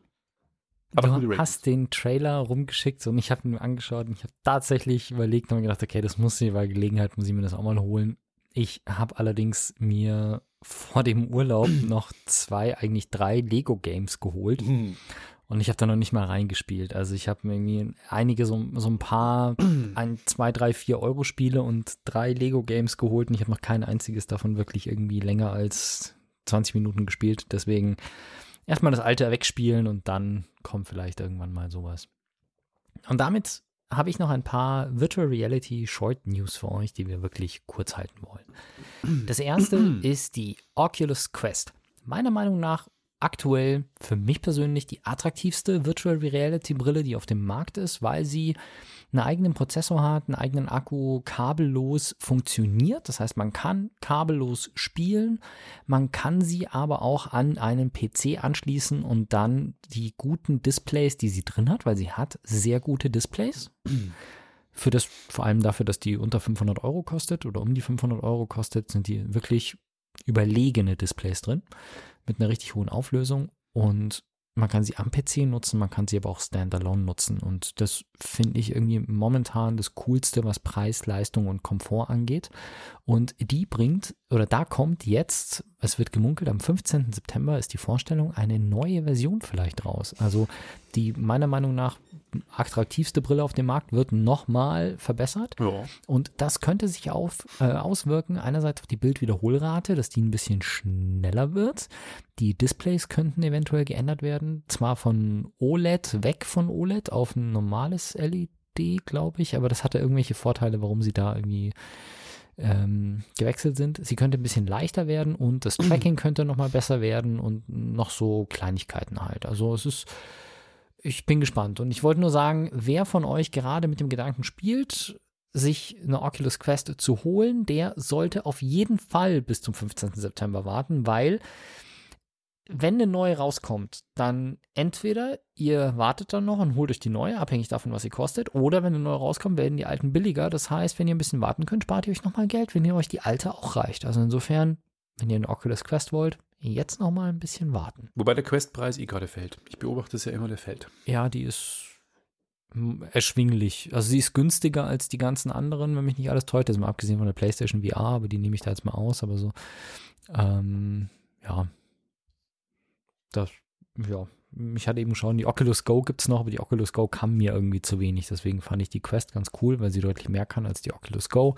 Aber du hast den Trailer rumgeschickt und ich habe ihn mir angeschaut und ich habe tatsächlich überlegt und gedacht, okay, das muss ich, weil Gelegenheit muss ich mir das auch mal holen. Ich habe allerdings mir vor dem Urlaub noch zwei, eigentlich drei Lego-Games geholt. Mhm. Und ich habe da noch nicht mal reingespielt. Also ich habe irgendwie einige, so, so ein paar, ein, zwei, drei, vier Euro Spiele und drei Lego-Games geholt und ich habe noch kein einziges davon wirklich irgendwie länger als 20 Minuten gespielt. Deswegen erstmal das alte wegspielen und dann kommt vielleicht irgendwann mal sowas. Und damit habe ich noch ein paar Virtual Reality Short News für euch, die wir wirklich kurz halten wollen. Das erste ist die Oculus Quest. Meiner Meinung nach aktuell für mich persönlich die attraktivste Virtual Reality Brille, die auf dem Markt ist, weil sie einen eigenen Prozessor hat, einen eigenen Akku, kabellos funktioniert. Das heißt, man kann kabellos spielen, man kann sie aber auch an einen PC anschließen und dann die guten Displays, die sie drin hat, weil sie hat sehr gute Displays. Für das, vor allem dafür, dass die unter 500 Euro kostet oder um die 500 Euro kostet, sind die wirklich überlegene Displays drin mit einer richtig hohen Auflösung und man kann sie am PC nutzen, man kann sie aber auch standalone nutzen. Und das finde ich irgendwie momentan das Coolste, was Preis, Leistung und Komfort angeht. Und die bringt, oder da kommt jetzt, es wird gemunkelt, am 15. September ist die Vorstellung, eine neue Version vielleicht raus. Also die meiner Meinung nach attraktivste Brille auf dem Markt wird nochmal verbessert. Ja. Und das könnte sich auf, äh, auswirken, einerseits auf die Bildwiederholrate, dass die ein bisschen schneller wird. Die Displays könnten eventuell geändert werden, zwar von OLED weg von OLED auf ein normales LED, glaube ich, aber das hatte irgendwelche Vorteile, warum sie da irgendwie ähm, gewechselt sind. Sie könnte ein bisschen leichter werden und das Tracking könnte nochmal besser werden und noch so Kleinigkeiten halt. Also es ist, ich bin gespannt und ich wollte nur sagen, wer von euch gerade mit dem Gedanken spielt, sich eine Oculus Quest zu holen, der sollte auf jeden Fall bis zum 15. September warten, weil wenn eine neue rauskommt, dann entweder ihr wartet dann noch und holt euch die neue, abhängig davon, was sie kostet, oder wenn eine neue rauskommt, werden die alten billiger. Das heißt, wenn ihr ein bisschen warten könnt, spart ihr euch nochmal Geld, wenn ihr euch die alte auch reicht. Also insofern, wenn ihr eine Oculus Quest wollt, jetzt nochmal ein bisschen warten. Wobei der Questpreis eh gerade fällt. Ich beobachte es ja immer, der fällt. Ja, die ist erschwinglich. Also sie ist günstiger als die ganzen anderen, wenn mich nicht alles täuscht. Das ist mal abgesehen von der PlayStation VR, aber die nehme ich da jetzt mal aus. Aber so, ähm, ja, das, ja, ich hatte eben schon, die Oculus Go gibt es noch, aber die Oculus Go kann mir irgendwie zu wenig. Deswegen fand ich die Quest ganz cool, weil sie deutlich mehr kann als die Oculus Go.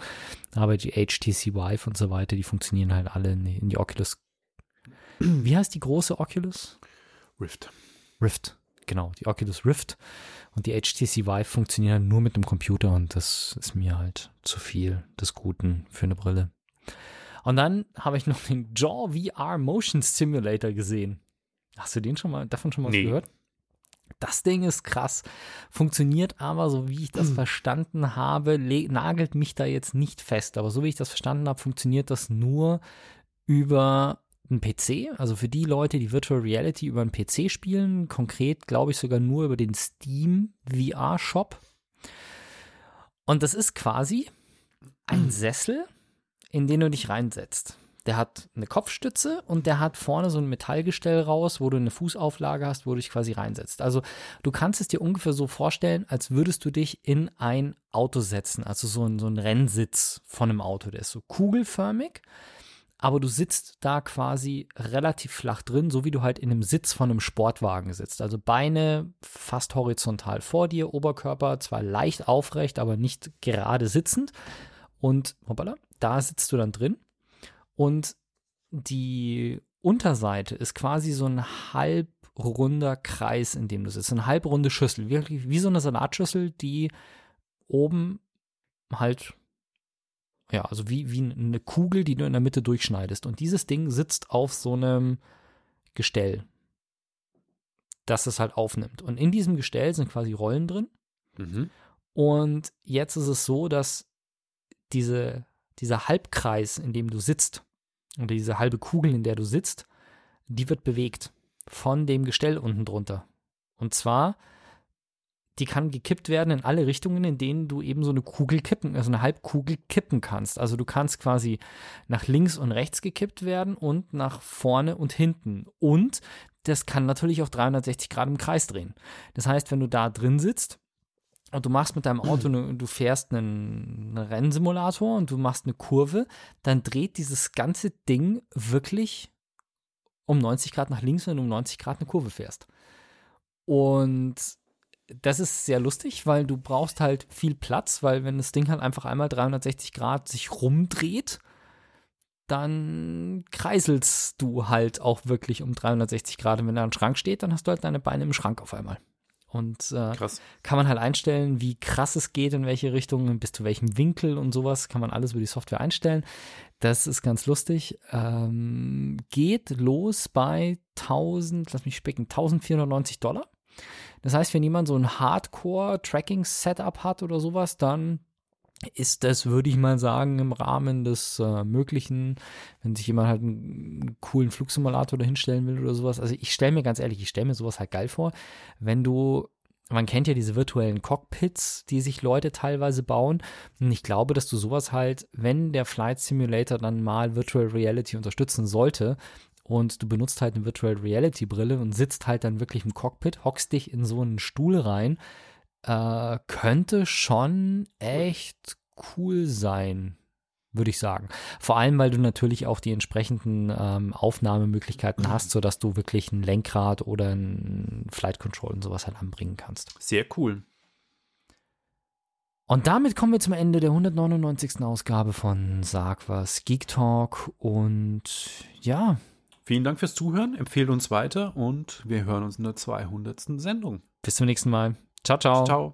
Aber die HTC Vive und so weiter, die funktionieren halt alle in die Oculus. Wie heißt die große Oculus? Rift. Rift, genau, die Oculus Rift. Und die HTC Vive funktionieren nur mit dem Computer und das ist mir halt zu viel des Guten für eine Brille. Und dann habe ich noch den Jaw VR Motion Simulator gesehen. Hast du den schon mal, davon schon mal nee. gehört? Das Ding ist krass, funktioniert aber, so wie ich das mhm. verstanden habe, nagelt mich da jetzt nicht fest. Aber so wie ich das verstanden habe, funktioniert das nur über einen PC. Also für die Leute, die Virtual Reality über einen PC spielen, konkret glaube ich sogar nur über den Steam VR Shop. Und das ist quasi ein mhm. Sessel, in den du dich reinsetzt. Der hat eine Kopfstütze und der hat vorne so ein Metallgestell raus, wo du eine Fußauflage hast, wo du dich quasi reinsetzt. Also du kannst es dir ungefähr so vorstellen, als würdest du dich in ein Auto setzen. Also so ein, so ein Rennsitz von einem Auto. Der ist so kugelförmig, aber du sitzt da quasi relativ flach drin, so wie du halt in einem Sitz von einem Sportwagen sitzt. Also Beine fast horizontal vor dir, Oberkörper zwar leicht aufrecht, aber nicht gerade sitzend. Und hoppala, da sitzt du dann drin und die Unterseite ist quasi so ein halbrunder Kreis, in dem du sitzt. Eine halbrunde Schüssel, wirklich wie so eine Salatschüssel, die oben halt, ja, also wie, wie eine Kugel, die du in der Mitte durchschneidest. Und dieses Ding sitzt auf so einem Gestell, das es halt aufnimmt. Und in diesem Gestell sind quasi Rollen drin. Mhm. Und jetzt ist es so, dass diese, dieser Halbkreis, in dem du sitzt, oder diese halbe Kugel, in der du sitzt, die wird bewegt von dem Gestell unten drunter. Und zwar, die kann gekippt werden in alle Richtungen, in denen du eben so eine Kugel kippen, also eine Halbkugel kippen kannst. Also du kannst quasi nach links und rechts gekippt werden und nach vorne und hinten. Und das kann natürlich auch 360 Grad im Kreis drehen. Das heißt, wenn du da drin sitzt, und du machst mit deinem Auto, du fährst einen, einen Rennsimulator und du machst eine Kurve, dann dreht dieses ganze Ding wirklich um 90 Grad nach links, wenn du um 90 Grad eine Kurve fährst. Und das ist sehr lustig, weil du brauchst halt viel Platz, weil wenn das Ding halt einfach einmal 360 Grad sich rumdreht, dann kreiselst du halt auch wirklich um 360 Grad. Und wenn da ein Schrank steht, dann hast du halt deine Beine im Schrank auf einmal. Und äh, kann man halt einstellen, wie krass es geht, in welche Richtung, bis zu welchem Winkel und sowas, kann man alles über die Software einstellen. Das ist ganz lustig. Ähm, geht los bei 1000, lass mich spicken, 1490 Dollar. Das heißt, wenn jemand so ein Hardcore-Tracking-Setup hat oder sowas, dann ist das, würde ich mal sagen, im Rahmen des äh, Möglichen, wenn sich jemand halt einen, coolen Flugsimulator dahinstellen will oder sowas. Also ich stelle mir ganz ehrlich, ich stelle mir sowas halt geil vor, wenn du man kennt ja diese virtuellen Cockpits, die sich Leute teilweise bauen. Und ich glaube, dass du sowas halt, wenn der Flight Simulator dann mal Virtual Reality unterstützen sollte und du benutzt halt eine Virtual Reality Brille und sitzt halt dann wirklich im Cockpit, hockst dich in so einen Stuhl rein, äh, könnte schon echt cool sein, würde ich sagen. Vor allem, weil du natürlich auch die entsprechenden ähm, Aufnahmemöglichkeiten hast, sodass du wirklich ein Lenkrad oder ein Flight Control und sowas halt anbringen kannst. Sehr cool. Und damit kommen wir zum Ende der 199. Ausgabe von Sag was Geek Talk und ja. Vielen Dank fürs Zuhören, empfehlt uns weiter und wir hören uns in der 200. Sendung. Bis zum nächsten Mal. Ciao, ciao. Ciao.